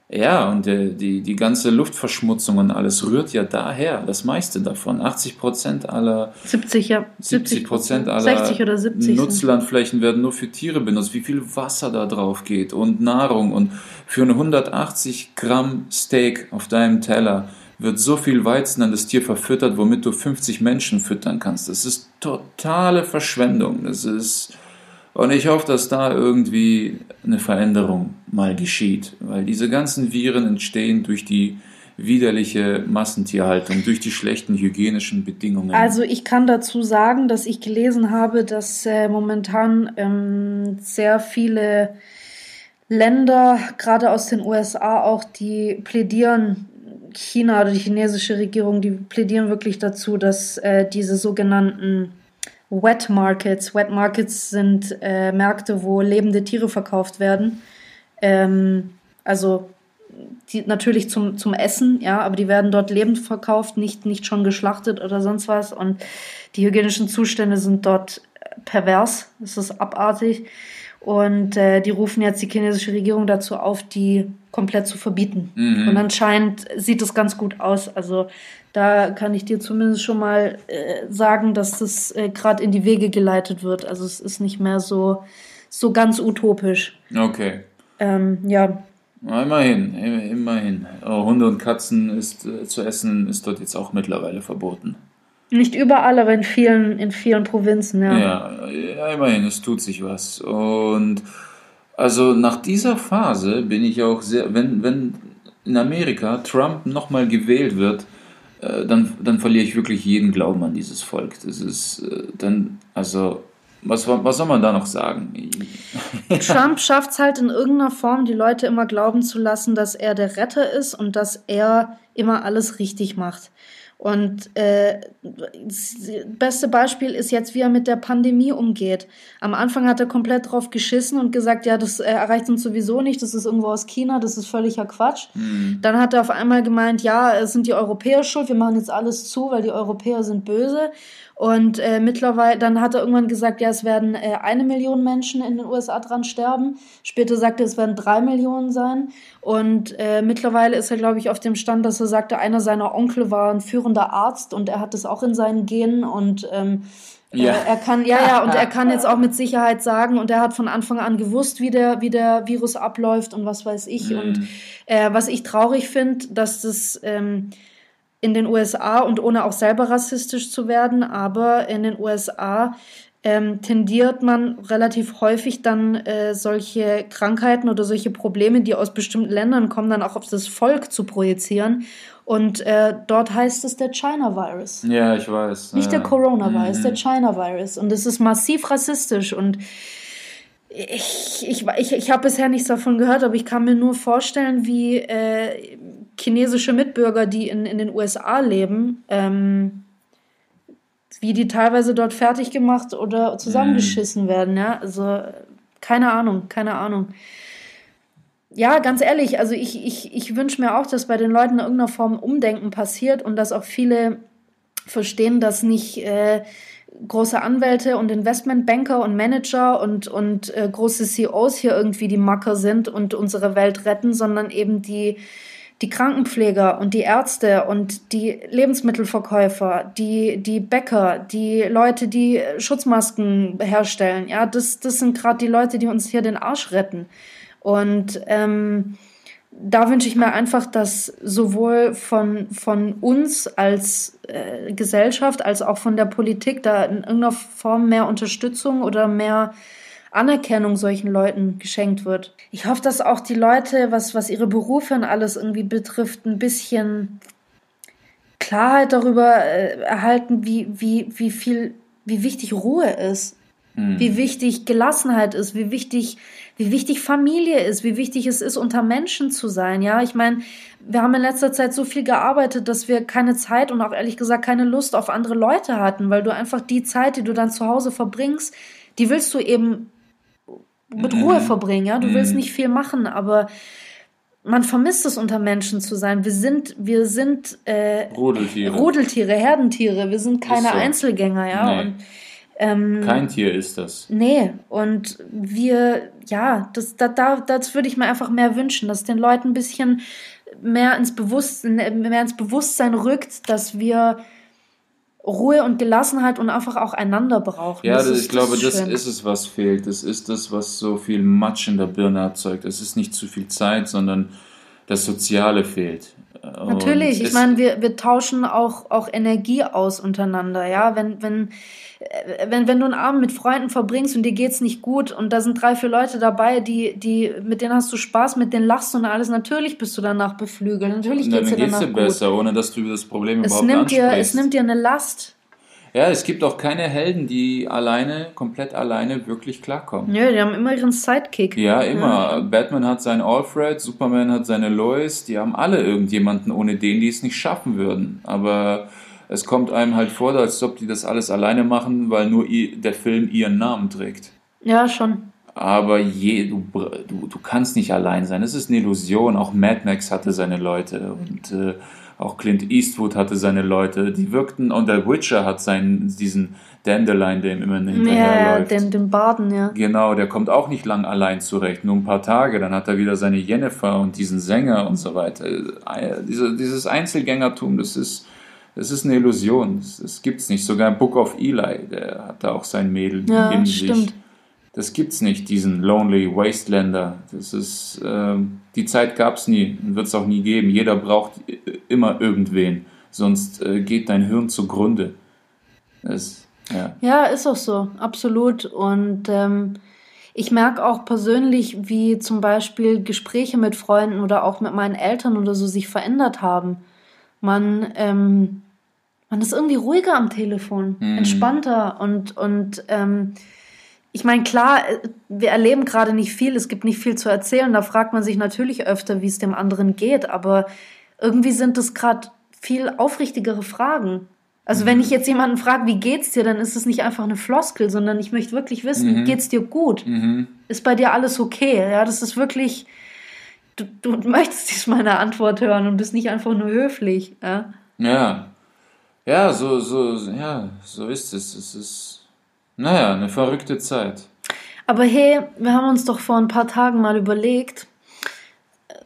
ja, und die, die, die ganze Luftverschmutzung und alles rührt ja daher, das meiste davon. 80 Prozent aller 70, ja. 70 Prozent aller 60 oder 70 Nutzlandflächen werden nur für Tiere benutzt. Wie viel Wasser da drauf geht und Nahrung und für ein 180 Gramm Steak auf deinem Teller wird so viel Weizen an das Tier verfüttert, womit du 50 Menschen füttern kannst. Das ist totale Verschwendung. Das ist, und ich hoffe, dass da irgendwie eine Veränderung mal geschieht, weil diese ganzen Viren entstehen durch die widerliche Massentierhaltung, durch die schlechten hygienischen Bedingungen. Also ich kann dazu sagen, dass ich gelesen habe, dass äh, momentan ähm, sehr viele Länder, gerade aus den USA auch, die plädieren, China oder die chinesische Regierung, die plädieren wirklich dazu, dass äh, diese sogenannten Wet Markets, Wet Markets sind äh, Märkte, wo lebende Tiere verkauft werden. Ähm, also die, natürlich zum, zum Essen, ja, aber die werden dort lebend verkauft, nicht, nicht schon geschlachtet oder sonst was. Und die hygienischen Zustände sind dort pervers, es ist abartig. Und äh, die rufen jetzt die chinesische Regierung dazu auf, die komplett zu verbieten. Mhm. Und anscheinend sieht es ganz gut aus. Also da kann ich dir zumindest schon mal äh, sagen, dass das äh, gerade in die Wege geleitet wird. Also es ist nicht mehr so, so ganz utopisch. Okay. Ähm, ja. Na, immerhin, immerhin. Oh, Hunde und Katzen ist äh, zu essen ist dort jetzt auch mittlerweile verboten. Nicht überall, aber in vielen, in vielen Provinzen, ja. ja. Ja, immerhin, es tut sich was. Und also nach dieser Phase bin ich auch sehr, wenn, wenn in Amerika Trump nochmal gewählt wird, äh, dann, dann verliere ich wirklich jeden Glauben an dieses Volk. Das ist äh, dann, also, was, was soll man da noch sagen? Trump schafft es halt in irgendeiner Form, die Leute immer glauben zu lassen, dass er der Retter ist und dass er immer alles richtig macht. Und äh, das beste Beispiel ist jetzt, wie er mit der Pandemie umgeht. Am Anfang hat er komplett drauf geschissen und gesagt, ja, das äh, erreicht uns sowieso nicht, das ist irgendwo aus China, das ist völliger Quatsch. Mhm. Dann hat er auf einmal gemeint, ja, es sind die Europäer schuld, wir machen jetzt alles zu, weil die Europäer sind böse. Und äh, mittlerweile, dann hat er irgendwann gesagt, ja, es werden äh, eine Million Menschen in den USA dran sterben. Später sagte er, es werden drei Millionen sein. Und äh, mittlerweile ist er, glaube ich, auf dem Stand, dass er sagte, einer seiner Onkel war ein führender Arzt und er hat es auch in seinen Genen und ähm, äh, ja. er kann, ja, ja, und er kann jetzt auch mit Sicherheit sagen, und er hat von Anfang an gewusst, wie der, wie der Virus abläuft und was weiß ich. Mhm. Und äh, was ich traurig finde, dass das ähm, in den USA und ohne auch selber rassistisch zu werden, aber in den USA ähm, tendiert man relativ häufig dann äh, solche Krankheiten oder solche Probleme, die aus bestimmten Ländern kommen, dann auch auf das Volk zu projizieren. Und äh, dort heißt es der China Virus. Ja, ich weiß. Nicht ja. der Coronavirus, mhm. der China Virus. Und es ist massiv rassistisch und ich, ich, ich, ich habe bisher nichts davon gehört, aber ich kann mir nur vorstellen, wie äh, chinesische Mitbürger, die in, in den USA leben, ähm, wie die teilweise dort fertig gemacht oder zusammengeschissen mhm. werden, ja. Also keine Ahnung, keine Ahnung. Ja, ganz ehrlich, also ich, ich, ich wünsche mir auch, dass bei den Leuten in irgendeiner Form Umdenken passiert und dass auch viele verstehen, dass nicht äh, große Anwälte und Investmentbanker und Manager und, und äh, große CEOs hier irgendwie die Macker sind und unsere Welt retten, sondern eben die, die Krankenpfleger und die Ärzte und die Lebensmittelverkäufer, die, die Bäcker, die Leute, die Schutzmasken herstellen. Ja, das, das sind gerade die Leute, die uns hier den Arsch retten. Und ähm, da wünsche ich mir einfach, dass sowohl von, von uns als äh, Gesellschaft als auch von der Politik da in irgendeiner Form mehr Unterstützung oder mehr Anerkennung solchen Leuten geschenkt wird. Ich hoffe, dass auch die Leute, was, was ihre Berufe und alles irgendwie betrifft, ein bisschen Klarheit darüber äh, erhalten, wie, wie, wie viel, wie wichtig Ruhe ist, hm. wie wichtig Gelassenheit ist, wie wichtig, wie wichtig Familie ist, wie wichtig es ist, unter Menschen zu sein. Ja, ich meine, wir haben in letzter Zeit so viel gearbeitet, dass wir keine Zeit und auch ehrlich gesagt keine Lust auf andere Leute hatten, weil du einfach die Zeit, die du dann zu Hause verbringst, die willst du eben mit mhm. Ruhe verbringen, ja. Du mhm. willst nicht viel machen, aber man vermisst es, unter Menschen zu sein. Wir sind, wir sind äh, Rudeltiere. Rudeltiere, Herdentiere. Wir sind keine so. Einzelgänger, ja. Nee. Und, ähm, Kein Tier ist das. Nee, und wir, ja, das, da, da, das würde ich mir einfach mehr wünschen, dass den Leuten ein bisschen mehr ins Bewusstsein, mehr ins Bewusstsein rückt, dass wir Ruhe und Gelassenheit und einfach auch einander brauchen. Ja, das ist, ich glaube, das, das ist es, was fehlt. Das ist das, was so viel Matsch in der Birne erzeugt. Es ist nicht zu viel Zeit, sondern das Soziale fehlt. Und Natürlich, ich es- meine, wir, wir tauschen auch, auch Energie aus untereinander, ja. Wenn, wenn, wenn, wenn du einen Abend mit Freunden verbringst und dir geht's nicht gut und da sind drei, vier Leute dabei, die, die, mit denen hast du Spaß, mit denen lachst du und alles, natürlich bist du danach beflügelt. Natürlich dann geht's dir geht's danach dir gut. besser, ohne dass du über das Problem Es überhaupt nimmt, dir, es nimmt dir eine Last. ja, es gibt auch keine Helden, die alleine, komplett alleine wirklich klarkommen. Nö, die haben immer ihren Sidekick. Ja, immer. Batman hat seinen Alfred, Superman hat seine Lois, die haben alle irgendjemanden, ohne den die es nicht schaffen würden. Aber es kommt einem halt vor, als ob die das alles alleine machen, weil nur der Film ihren Namen trägt. Ja, schon. Aber je, du, du, du kannst nicht allein sein. Es ist eine Illusion. Auch Mad Max hatte seine Leute und äh, auch Clint Eastwood hatte seine Leute. Die wirkten und der Witcher hat seinen diesen Dandelion, der ihm immer Ja, hinterherläuft. den, den Baden, ja. Genau, der kommt auch nicht lang allein zurecht, nur ein paar Tage, dann hat er wieder seine Jennifer und diesen Sänger und so weiter. Äh, Diese, dieses Einzelgängertum, das ist, das ist eine Illusion, das, das gibt's nicht. Sogar Book of Eli, der hat da auch sein Mädel Ja, in stimmt. sich. Das gibt's nicht, diesen Lonely Wastelander. Das ist, ähm, die Zeit gab's nie und wird's auch nie geben. Jeder braucht äh, immer irgendwen, sonst äh, geht dein Hirn zugrunde. Das, ja. Ja, ist auch so, absolut. Und ähm, ich merke auch persönlich, wie zum Beispiel Gespräche mit Freunden oder auch mit meinen Eltern oder so sich verändert haben. Man, ähm, man ist irgendwie ruhiger am Telefon, Mhm. entspannter und, und ähm, ich meine, klar, äh, wir erleben gerade nicht viel, es gibt nicht viel zu erzählen, da fragt man sich natürlich öfter, wie es dem anderen geht, aber irgendwie sind es gerade viel aufrichtigere Fragen. Also wenn ich jetzt jemanden frage, wie geht's dir, dann ist es nicht einfach eine Floskel, sondern ich möchte wirklich wissen, Mhm. geht's dir gut? Mhm. Ist bei dir alles okay? Ja, das ist wirklich, du, du möchtest diesmal eine Antwort hören und bist nicht einfach nur höflich. Ja? Ja. Ja, so, so, ja, so ist es. Es ist, naja, eine verrückte Zeit. Aber hey, wir haben uns doch vor ein paar Tagen mal überlegt,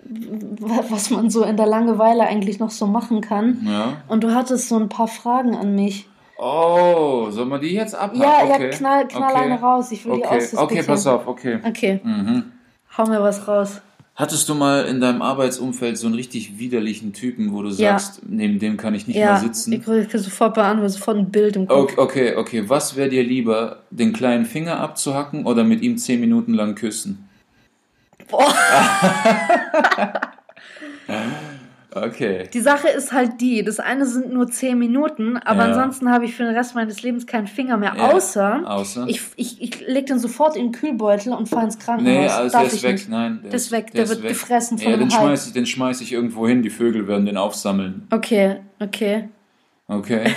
was man so in der Langeweile eigentlich noch so machen kann. Ja. Und du hattest so ein paar Fragen an mich. Oh, sollen wir die jetzt abhaken? Ja, okay. ja, knall, knall okay. eine raus. Ich will die Okay, ausdiskutieren. okay, pass auf, okay. Okay, Mhm. hau mir was raus. Hattest du mal in deinem Arbeitsumfeld so einen richtig widerlichen Typen, wo du Ja. sagst, neben dem kann ich nicht ja, mehr sitzen? ich kriege sofort beantworten, sofort ein Bild im Kopf. Okay, okay, okay. Was wäre dir lieber, den kleinen Finger abzuhacken oder mit ihm zehn Minuten lang küssen? Boah. Okay. Die Sache ist halt die, das eine sind nur 10 Minuten, aber Ja. ansonsten habe ich für den Rest meines Lebens keinen Finger mehr, Ja, außer Außer? ich, ich, ich leg den sofort in den Kühlbeutel und fahre ins Krankenhaus. nee, also Darf der ist weg. nicht. Nein, Der ist weg, der wird gefressen von ja, den Hai. schmeiß ich, den schmeiß ich irgendwo hin. Die Vögel werden den aufsammeln. Okay, okay. Okay.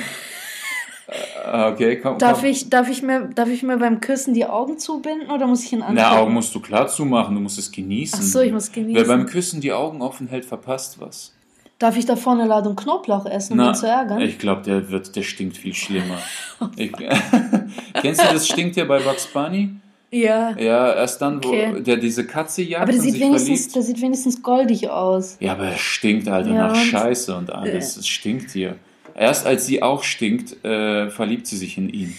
Äh, okay, komm. Darf komm. ich, darf, ich mir, darf ich mir beim Küssen die Augen zubinden oder muss ich ihn Na, angucken? Augen musst du klar zumachen, du musst es genießen. Ach so, ich muss genießen. Wer beim Küssen die Augen offen hält, verpasst was. Darf ich da vorne eine Ladung Knoblauch essen, um ihn zu ärgern? ich glaube, der wird, der stinkt viel schlimmer. ich, kennst du das stinkt ja bei Bugs Bunny? ja. Ja, erst dann, wo Okay. der diese Katze jagt Aber der sieht, wenigstens, der sieht wenigstens goldig aus. Ja, aber er stinkt, Alter, Ja, nach Scheiße und alles. Es stinkt hier. Erst als sie auch stinkt, äh, verliebt sie sich in ihn.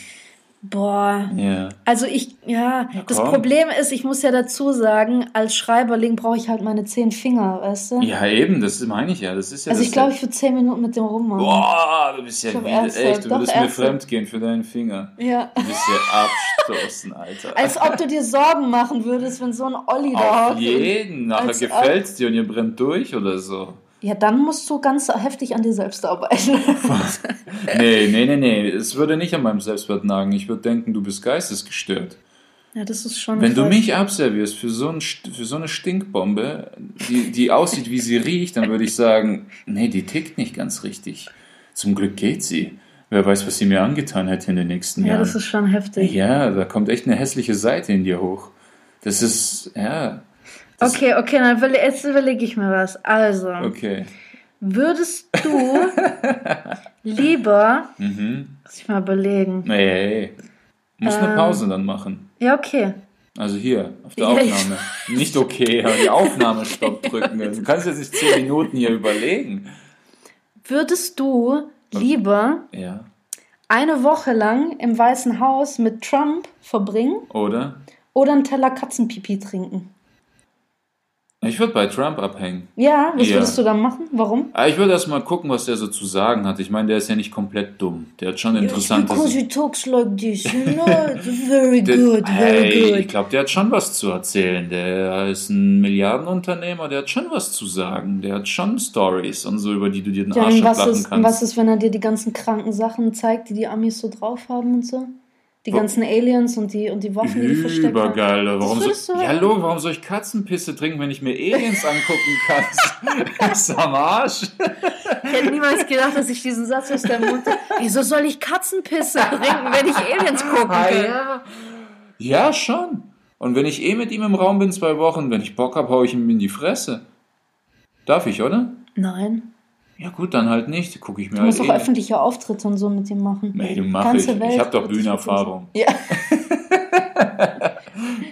Boah. Ja. Also ich, ja, Ja, das. Problem ist, ich muss ja dazu sagen, als Schreiberling brauche ich halt meine zehn Finger, weißt du? Ja, eben, das meine ich ja. Das ist ja also ich glaube, ich würde zehn Minuten mit dem rummachen. Boah, du bist ja ernsthaft. echt, du Doch, würdest mir fremd gehen für deinen Finger. Ja. Du bist ja abstoßen, Alter. Als ob du dir Sorgen machen würdest, wenn so ein Olli da Auf jeden. Nachher als gefällt's dir und ihr brennt durch oder so. Ja, dann musst du ganz heftig an dir selbst arbeiten. Nee, nee, nee, nee. Es würde nicht an meinem Selbstwert nagen. Ich würde denken, du bist geistesgestört. ja, das ist schon. Wenn du mich abservierst für so, ein, für so eine Stinkbombe, die, die aussieht, wie sie riecht, dann würde ich sagen, nee, die tickt nicht ganz richtig. Zum Glück geht sie. Wer weiß, was sie mir angetan hätte in den nächsten Ja, Jahren. das ist schon heftig. Ja, da kommt echt eine hässliche Seite in dir hoch. Das ist, ja. Okay, okay, dann überle jetzt überlege ich mir was. Also, Okay. würdest du lieber, Mhm. muss ich mal überlegen. Nee, hey. Muss eine Ähm. Pause dann machen. Ja, okay. Also hier, auf der Ja, Aufnahme. Nicht okay, aber die Aufnahme stopp drücken. Du kannst jetzt nicht zehn Minuten hier überlegen. Würdest du lieber Ja. eine Woche lang im Weißen Haus mit Trump verbringen Oder? oder einen Teller Katzenpipi trinken? Ich würde bei Trump abhängen. Ja, was Ja. würdest du dann machen? Warum? Aber ich würde erst mal gucken, was der so zu sagen hat. Ich meine, der ist ja nicht komplett dumm. Der hat schon interessante he talks like this, you know, very Der- hey, ich glaube, der hat schon was zu erzählen. Der ist ein Milliardenunternehmer, der hat schon was zu sagen. Der hat schon Stories und so, über die du dir den Ja, Arsch und was ablachen ist, kannst. was ist, wenn er dir die ganzen kranken Sachen zeigt, die die Amis so drauf haben und so? Die ganzen Aliens und die, und die Waffen, die die versteckt haben. Übergeil. Warum so, ja? Logo, warum soll ich Katzenpisse trinken, wenn ich mir Aliens angucken kann? Ist am Arsch. Ich hätte niemals gedacht, dass ich diesen Satz aus deinem Mund... Wieso soll ich Katzenpisse trinken, wenn ich Aliens gucken Ah, kann? ja. ja, schon. Und wenn ich eh mit ihm im Raum bin, zwei Wochen, wenn ich Bock hab, hau ich ihm in die Fresse. Darf ich, oder? Nein. Ja gut, dann halt nicht. Gucke ich mir Du halt musst auch eh öffentliche Auftritte und so mit ihm machen. Nee, du mach Ganze ich. Welt Ich habe doch Bühnenerfahrung. Ja.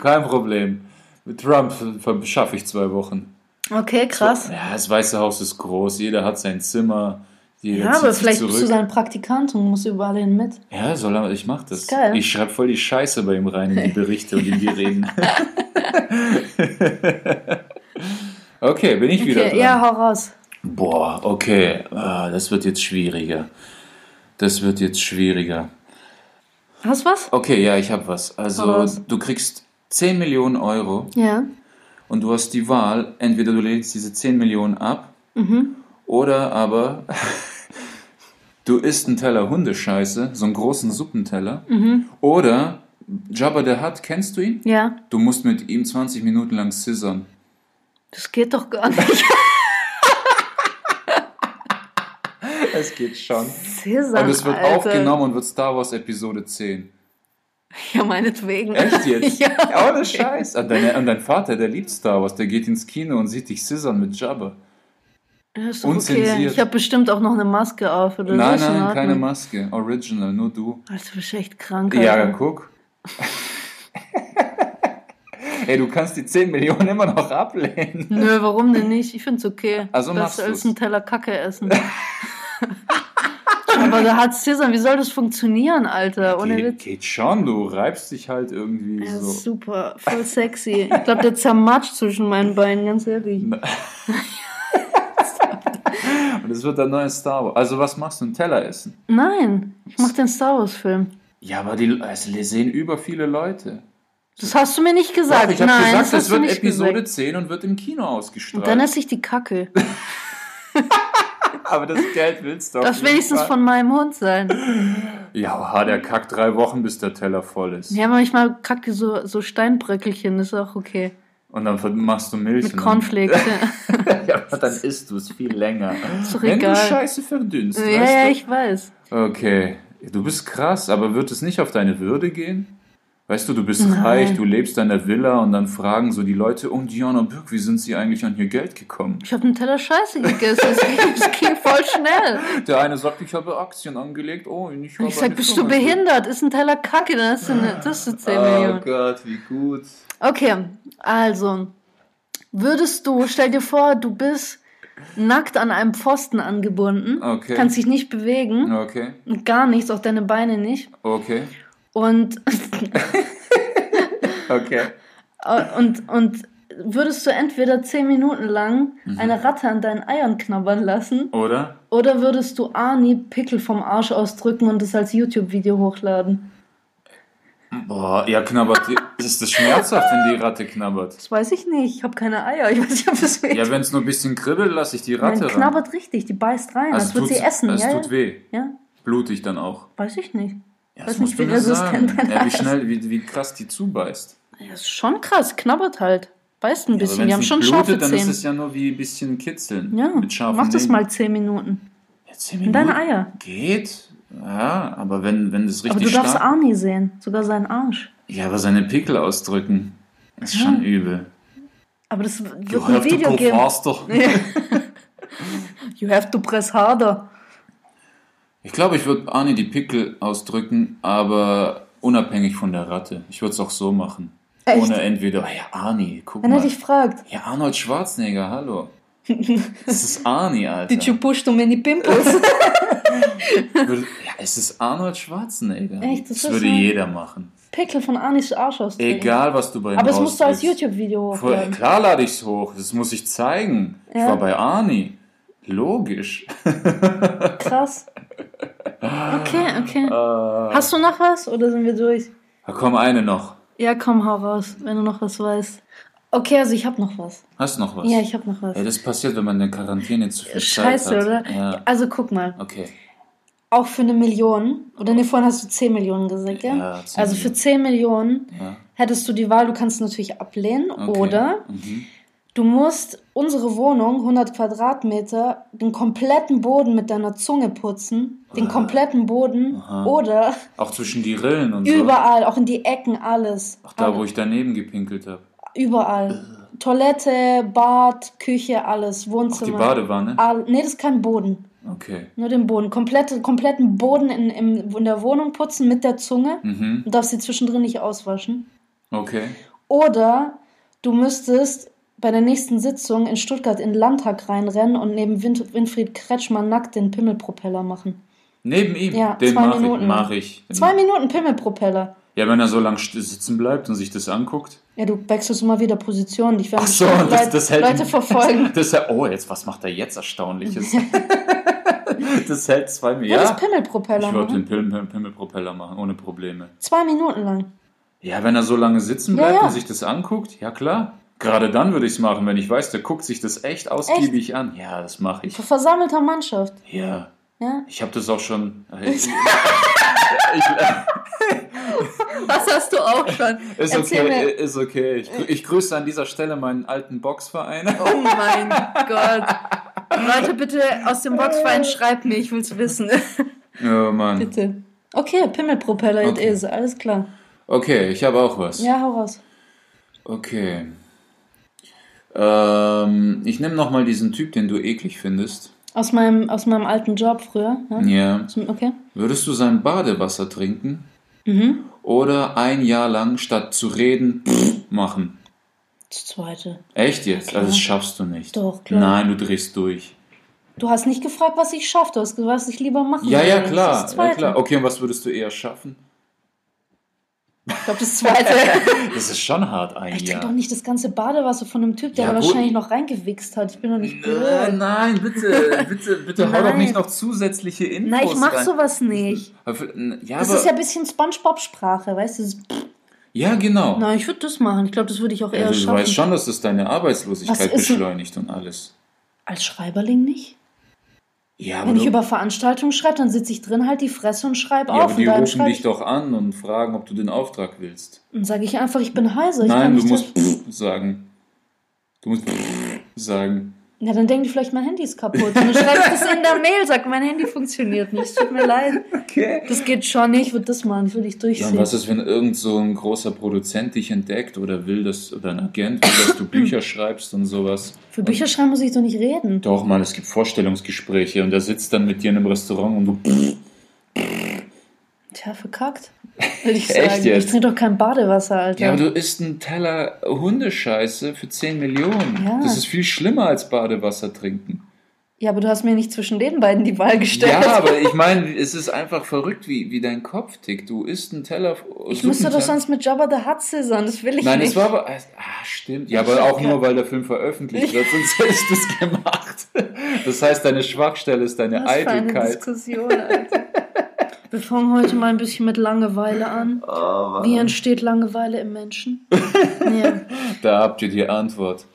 Kein Problem. Mit Trump schaffe ich zwei Wochen. Okay, krass. Ja, das Weiße Haus ist groß. Jeder hat sein Zimmer. Jeder Ja, aber vielleicht zurück. bist du sein Praktikant und musst überall hin mit. Ja, soll er, ich mach das. Geil. Ich schreibe voll die Scheiße bei ihm rein in die Berichte und in die Reden. okay, bin ich wieder Okay, dran. ja, hau raus. Boah, okay. Ah, das wird jetzt schwieriger. Das wird jetzt schwieriger. Hast du was? Okay, ja, ich habe was. Also, raus. du kriegst 10 Millionen Euro Ja. und du hast die Wahl, entweder du legst diese 10 Millionen ab Mhm. oder aber du isst einen Teller Hundescheiße, so einen großen Suppenteller. Mhm. Oder Jabba der Hutt, kennst du ihn? Ja. Du musst mit ihm 20 Minuten lang scissern. Das geht doch gar nicht. Es geht schon. Cäsar, Und es wird Alter. aufgenommen und wird Star Wars Episode 10. Ja, meinetwegen. Echt jetzt? ja. Ohne Scheiß. Und, deine, und dein Vater, der liebt Star Wars, der geht ins Kino und sieht dich scissern mit Jabba. Ja, ist doch okay. Unzensiert. Ich habe bestimmt auch noch eine Maske auf oder Nein, nein, Ordnung. keine Maske. Original, nur du. Alter, du bist echt krank. Ja, Alter. guck. Ey, du kannst die 10 Millionen immer noch ablehnen. Nö, warum denn nicht? Ich find's okay. Also machst Besser als du's. einen Teller Kacke essen. Aber da hat Cäsar, wie soll das funktionieren, Alter? Ohne Geht, Witz. geht schon, du reibst dich halt irgendwie Ja, so. super, voll sexy. Ich glaube, der zermatscht zwischen meinen Beinen, ganz ehrlich. Und es wird ein neues Star Wars. Also was machst du? Einen Teller essen? Nein, ich mach den Star Wars-Film. Ja, aber die also, die sehen über viele Leute. Das hast du mir nicht gesagt. Doch, ich habe Nein, gesagt, das du wird Episode gesagt. 10 und wird im Kino ausgestrahlt. Und dann esse ich die Kacke. aber das Geld willst du auf Das wenigstens Fall. von meinem Hund sein. Ja, der kackt drei Wochen, bis der Teller voll ist. Ja, manchmal kacke so, so Steinbröckelchen, ist auch okay. Und dann machst du Milch. Mit Cornflakes. ja. ja, aber dann isst du es viel länger. Ist doch Wenn egal. du Scheiße verdünnst, ja, weißt ja, du? ich weiß. Okay, du bist krass, aber wird es nicht auf deine Würde gehen? Weißt du, du bist Nein. reich, du lebst in der Villa und dann fragen so die Leute, oh Diana Birk, wie sind sie eigentlich an ihr Geld gekommen? Ich habe einen Teller Scheiße gegessen. Das ging, voll schnell. Der eine sagt, ich habe Aktien angelegt, oh, und ich habe Ich sag, bist du behindert? Ist ein Teller Kacke, dann hast du, eine, das sind 10 Oh Millionen. Gott, wie gut. Okay, also, würdest du, stell dir vor, du bist nackt an einem Pfosten angebunden, Okay. kannst dich nicht bewegen, Okay, gar nichts, auch deine Beine nicht. okay, Und, okay. und, und würdest du entweder 10 Minuten lang Mhm. eine Ratte an deinen Eiern knabbern lassen, Oder? oder würdest du Arnie Pickel vom Arsch ausdrücken und es als YouTube-Video hochladen? Boah, ja, knabbert. Ist das schmerzhaft, wenn die Ratte knabbert? Das weiß ich nicht, ich habe keine Eier, ich weiß nicht, ob das weh Ja, wenn es nur ein bisschen kribbelt, lasse ich die Nein, Ratte ran. knabbert richtig, die beißt rein, als würde sie essen. Es ja, tut ja? weh. ja, Blutig dann auch. weiß ich nicht. Ja, das musst du mir resistent sagen. Ja, wie schnell, wie, wie krass die zubeißt. Ja, ist schon krass, knabbert halt. Beißt ein Ja, aber bisschen, die haben schon blutet, scharfe dann ist Zähne. es ja nur wie ein bisschen kitzeln. Ja, mit scharfen mach das Nägeln. mal 10 Minuten. Ja, zehn In deine Minuten Eier. Geht. Ja, aber wenn, wenn das Aber richtig du darfst. Arnie sehen, sogar seinen Arsch. Ja, aber seine Pickel ausdrücken, ist schon übel. Aber das wird ein Video geben. faster. You have to press harder. Ich glaube, ich würde Arnie die Pickel ausdrücken, aber unabhängig von der Ratte. Ich würde es auch so machen. Echt? Ohne entweder, ja, Arnie, guck Wenn er mal. dich fragt, Ja, Arnold Schwarzenegger, hallo. Das ist Arnie, Alter. did you push too many pimples? Ja, es ist Arnold Schwarzenegger. Echt, das das würde so- jeder machen. Pickel von Anis Arsch austrinken. Egal, was du bei ihm Aber es musst du als. YouTube-Video hochladen. Klar lade ich's hoch, das muss ich zeigen. Ich Ja. war bei Arni. Logisch. Krass. Okay, okay. Äh, Hast du noch was oder sind wir durch? komm, eine noch. Ja, komm, hau raus, wenn du noch was weißt. Okay, also ich hab noch was. Hast noch was? Ja, ich hab noch was. Ey, das passiert, wenn man in der Quarantäne zu viel Scheiße, Zeit hat. oder? Ja. Also guck mal, Okay. auch für eine Million, oder ne, vorhin hast du 10 Millionen gesagt, ja? Ja, 10 also für 10 Millionen Ja. hättest du die Wahl, du kannst natürlich ablehnen Okay. oder Mhm. Du musst unsere Wohnung, 100 Quadratmeter, den kompletten Boden mit deiner Zunge putzen, den kompletten Boden Aha. oder Auch zwischen die Rillen und so. überall, auch in die Ecken, alles. Auch da, wo Alles. ich daneben gepinkelt habe. Überall. Toilette, Bad, Küche, alles, Auch die Wohnzimmer. Badewanne? All, nee, das ist kein Boden. Okay. Nur den Boden. Komplette, kompletten Boden in, im, in der Wohnung putzen mit der Zunge. Mhm. Du darfst sie zwischendrin nicht auswaschen. Okay. Oder du müsstest bei der nächsten Sitzung in Stuttgart in den Landtag reinrennen und neben Win Winfried Kretschmann nackt den Pimmelpropeller machen. Neben ihm? Ja, Den zwei mach ich, Minuten. mach ich. Zwei Minuten Pimmelpropeller. Ja, wenn er so lang sitzen bleibt und sich das anguckt. Ja, du wechselst immer wieder Position. Ich werde Ach so, das, Leut- das hält Leute verfolgen. Das, ja, oh, jetzt, was macht er jetzt Erstaunliches? das hält zwei Minuten. Ja, das Ja, Pimmelpropeller ich würde den Pimmel- Pimmelpropeller machen, ohne Probleme. Zwei Minuten lang. Ja, wenn er so lange sitzen Ja, bleibt ja. und sich das anguckt, ja klar. Gerade dann würde ich es machen, wenn ich weiß, der guckt sich das echt ausgiebig an. Ja, das mache ich. Vor versammelter Mannschaft. Ja, Ja? ich habe das auch schon. Ich, ich, Das hast du auch schon. ist Erzähl okay, mir. ist okay. Ich, ich grüße an dieser Stelle meinen alten Boxverein. Oh mein Gott. Leute, bitte aus dem Boxverein schreibt mir, ich will's wissen. Oh Mann. bitte. Okay, Pimmelpropeller, Okay. it is, alles klar. Okay, ich habe auch was. Ja, hau raus. Okay. Ähm, ich nehme nochmal diesen Typ, den du eklig findest. Aus meinem, aus meinem alten Job früher. Ja? Ja. Okay. Würdest du sein Badewasser trinken Mhm. oder ein Jahr lang statt zu reden machen? Das zweite. Echt jetzt? klar. Also das schaffst du nicht. Doch, klar. Nein, du drehst durch. Du hast nicht gefragt, was ich schaffe, du hast gesagt, was ich lieber machen Ja, ja, klar. Ja, klar. Okay, und was würdest du eher schaffen? Ich glaube, das zweite. Das ist schon hart, ein Ich trinke doch nicht das ganze Badewasser von einem Typ, der Ja, wahrscheinlich noch reingewichst hat. Ich bin doch nicht Nein, blöd. nein, bitte, bitte, bitte hau doch Nein. nicht noch zusätzliche Infos Nein, ich mach rein. sowas nicht. Ja, Das aber, ist ja ein bisschen Spongebob-Sprache, weißt du? Ja, genau. Nein, ich würde das machen. Ich glaube, das würde ich auch eher Ja, du schaffen. weißt schon, dass das deine Arbeitslosigkeit beschleunigt und alles. Als Schreiberling nicht? Ja, Wenn ich über Veranstaltungen schreibe, dann sitze ich drin, halt die Fresse und schreibe ja, auf. aber die rufen dich ich, doch an und fragen, ob du den Auftrag willst. Dann sage ich einfach, ich bin heiser. Nein, du musst sagen. Du musst sagen. Ja, dann denken die vielleicht, mein Handy ist kaputt. Und dann schreibe ich das in der Mail, sag, mein Handy funktioniert nicht. Es tut mir leid. Okay. Das geht schon nicht, ich würde das machen, ich würde dich Ja, durchziehen. und was ist, wenn irgend so ein großer Produzent dich entdeckt oder will, dass, oder ein Agent will, dass du Bücher schreibst und sowas? Für Bücher schreiben muss ich doch nicht reden. Doch, mal, es gibt Vorstellungsgespräche und der sitzt dann mit dir in einem Restaurant und du Tja, verkackt. Würde ich Echt sagen. jetzt? Ich trinke doch kein Badewasser, Alter. Ja, aber du isst einen Teller Hundescheiße für 10 Millionen. Ja. Das ist viel schlimmer als Badewasser trinken. Ja, aber du hast mir nicht zwischen den beiden die Wahl gestellt. Ja, aber ich meine, es ist einfach verrückt, wie, wie dein Kopf tickt. Du isst einen Teller. ich müsste doch sonst mit Jabba the Hutt scissern, das will ich Nein, nicht. es war aber. Ah, stimmt. Ja, aber auch nur, weil der Film veröffentlicht wird, sonst hättest du es gemacht. Das heißt, deine Schwachstelle ist deine Was für eine Eitelkeit. Diskussion, Alter. Wir fangen heute mal ein bisschen mit Langeweile an. Oh, Wie entsteht Langeweile im Menschen? ja, Da habt ihr die Antwort.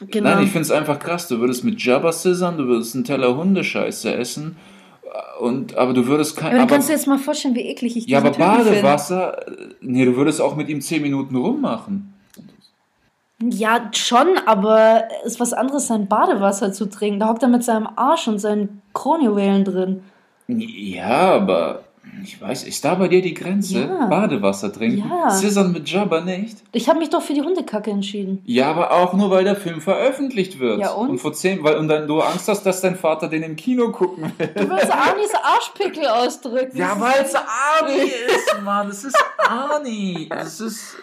genau. Nein, ich finde es einfach krass. Du würdest mit Jabba scissern, du würdest einen Teller Hundescheiße essen, und, aber du würdest kein. aber aber- kannst du jetzt mal vorstellen, wie eklig ich Ja, aber Typen. Badewasser, äh, nee, du würdest auch mit ihm 10 Minuten rummachen. Ja, schon, aber es ist was anderes, sein Badewasser zu trinken. Da hockt er mit seinem Arsch und seinen Kronjuwelen drin. Ja, aber ich weiß, ist da bei dir die Grenze? Ja. Badewasser trinken? Ja. Scissern mit Jabba nicht? Ich habe mich doch für die Hundekacke entschieden. Ja, aber auch nur, weil der Film veröffentlicht wird. Ja, und? vor 10, weil und dann du Angst hast, dass dein Vater den im Kino gucken will. Du willst Arnis Arschpickel ausdrücken. Ja, weil es Arnie ist, Mann. Es ist Arnie. Es ist.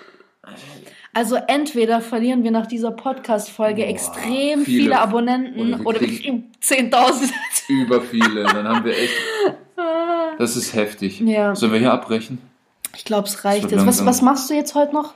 Also entweder verlieren wir nach dieser Podcast-Folge extrem viele. viele, Abonnenten Oder wir kriegen- kriegen 10.000. Über viele. Dann haben wir echt. Das ist heftig. Ja. Sollen wir hier abbrechen? Ich glaube, es reicht jetzt. Was, was machst du jetzt heute noch?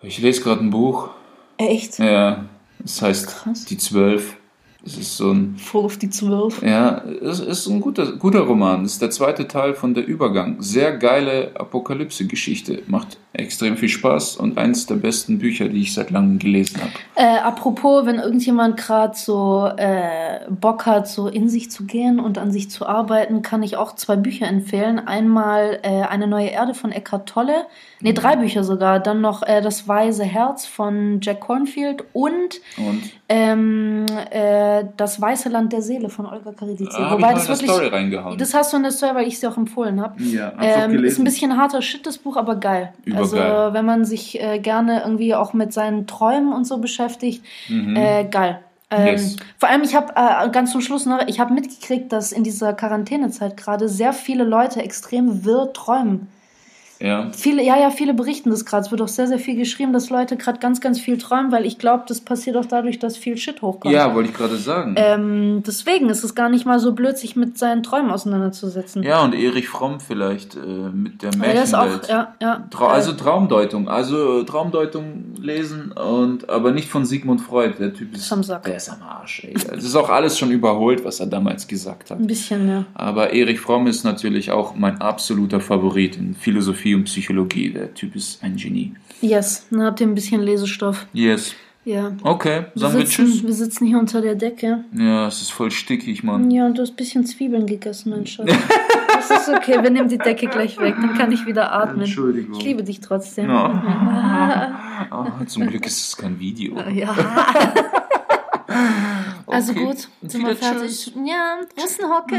Ich lese gerade ein Buch. Echt? Ja, es heißt Krass. Die Zwölf. Es ist so ein, Voll auf die Zwölf. ja, es ist ein guter, guter Roman. Es ist der zweite Teil von Der Übergang. Sehr geile Apokalypse-Geschichte. Macht extrem viel Spaß und eins der besten Bücher, die ich seit langem gelesen habe. Äh, apropos, wenn irgendjemand gerade so äh, Bock hat, so in sich zu gehen und an sich zu arbeiten, kann ich auch zwei Bücher empfehlen. Einmal äh, Eine neue Erde von Eckhart Tolle. Nee, drei Bücher sogar. Dann noch äh, Das weise Herz von Jack Cornfield und Und ähm, äh, Das weiße Land der Seele von Olga Karidice. da habe ich mal eine Story reingehauen. Das hast du in der Story, weil ich sie auch empfohlen habe. ja, Ähm, ist ein bisschen harter Shit, das Buch, aber geil. Übergeil. Also, wenn man sich äh, gerne irgendwie auch mit seinen Träumen und so beschäftigt, Mhm. äh, geil. Ähm, Yes. Vor allem, ich habe äh, ganz zum Schluss noch, ich habe mitgekriegt, dass in dieser Quarantänezeit gerade sehr viele Leute extrem wirr träumen. Ja. Viele, ja, ja, viele berichten das gerade. Es wird auch sehr, sehr viel geschrieben, dass Leute gerade ganz, ganz viel träumen, weil ich glaube, das passiert auch dadurch, dass viel Shit hochkommt. ja, wollte ich gerade sagen. Ähm, deswegen ist es gar nicht mal so blöd, sich mit seinen Träumen auseinanderzusetzen. ja, und Erich Fromm vielleicht äh, mit der Ja, Märchenwelt. auch, ja, ja. Trau also Traumdeutung, also äh, Traumdeutung lesen und aber nicht von Sigmund Freud. Der Typ ist, am Sack. der ist am Arsch. Ey. Das ist auch alles schon überholt, was er damals gesagt hat. ein bisschen, ja. Aber Erich Fromm ist natürlich auch mein absoluter Favorit in Philosophie und Psychologie. Der Typ ist ein Genie. Yes, dann habt ihr ein bisschen Lesestoff. Yes. Ja. Okay, sagen wir sitzen, Tschüss. wir sitzen hier unter der Decke. Ja, es ist voll stickig, Mann. Ja, und du hast ein bisschen Zwiebeln gegessen, mein Schatz. Das ist okay, wir nehmen die Decke gleich weg, dann kann ich wieder atmen. Entschuldigung. Ich liebe dich trotzdem. Ja. Ah, zum Glück ist es kein Video. Ja. Also Okay. gut, sind wir fertig. tschüss. Ja, Russenhocke.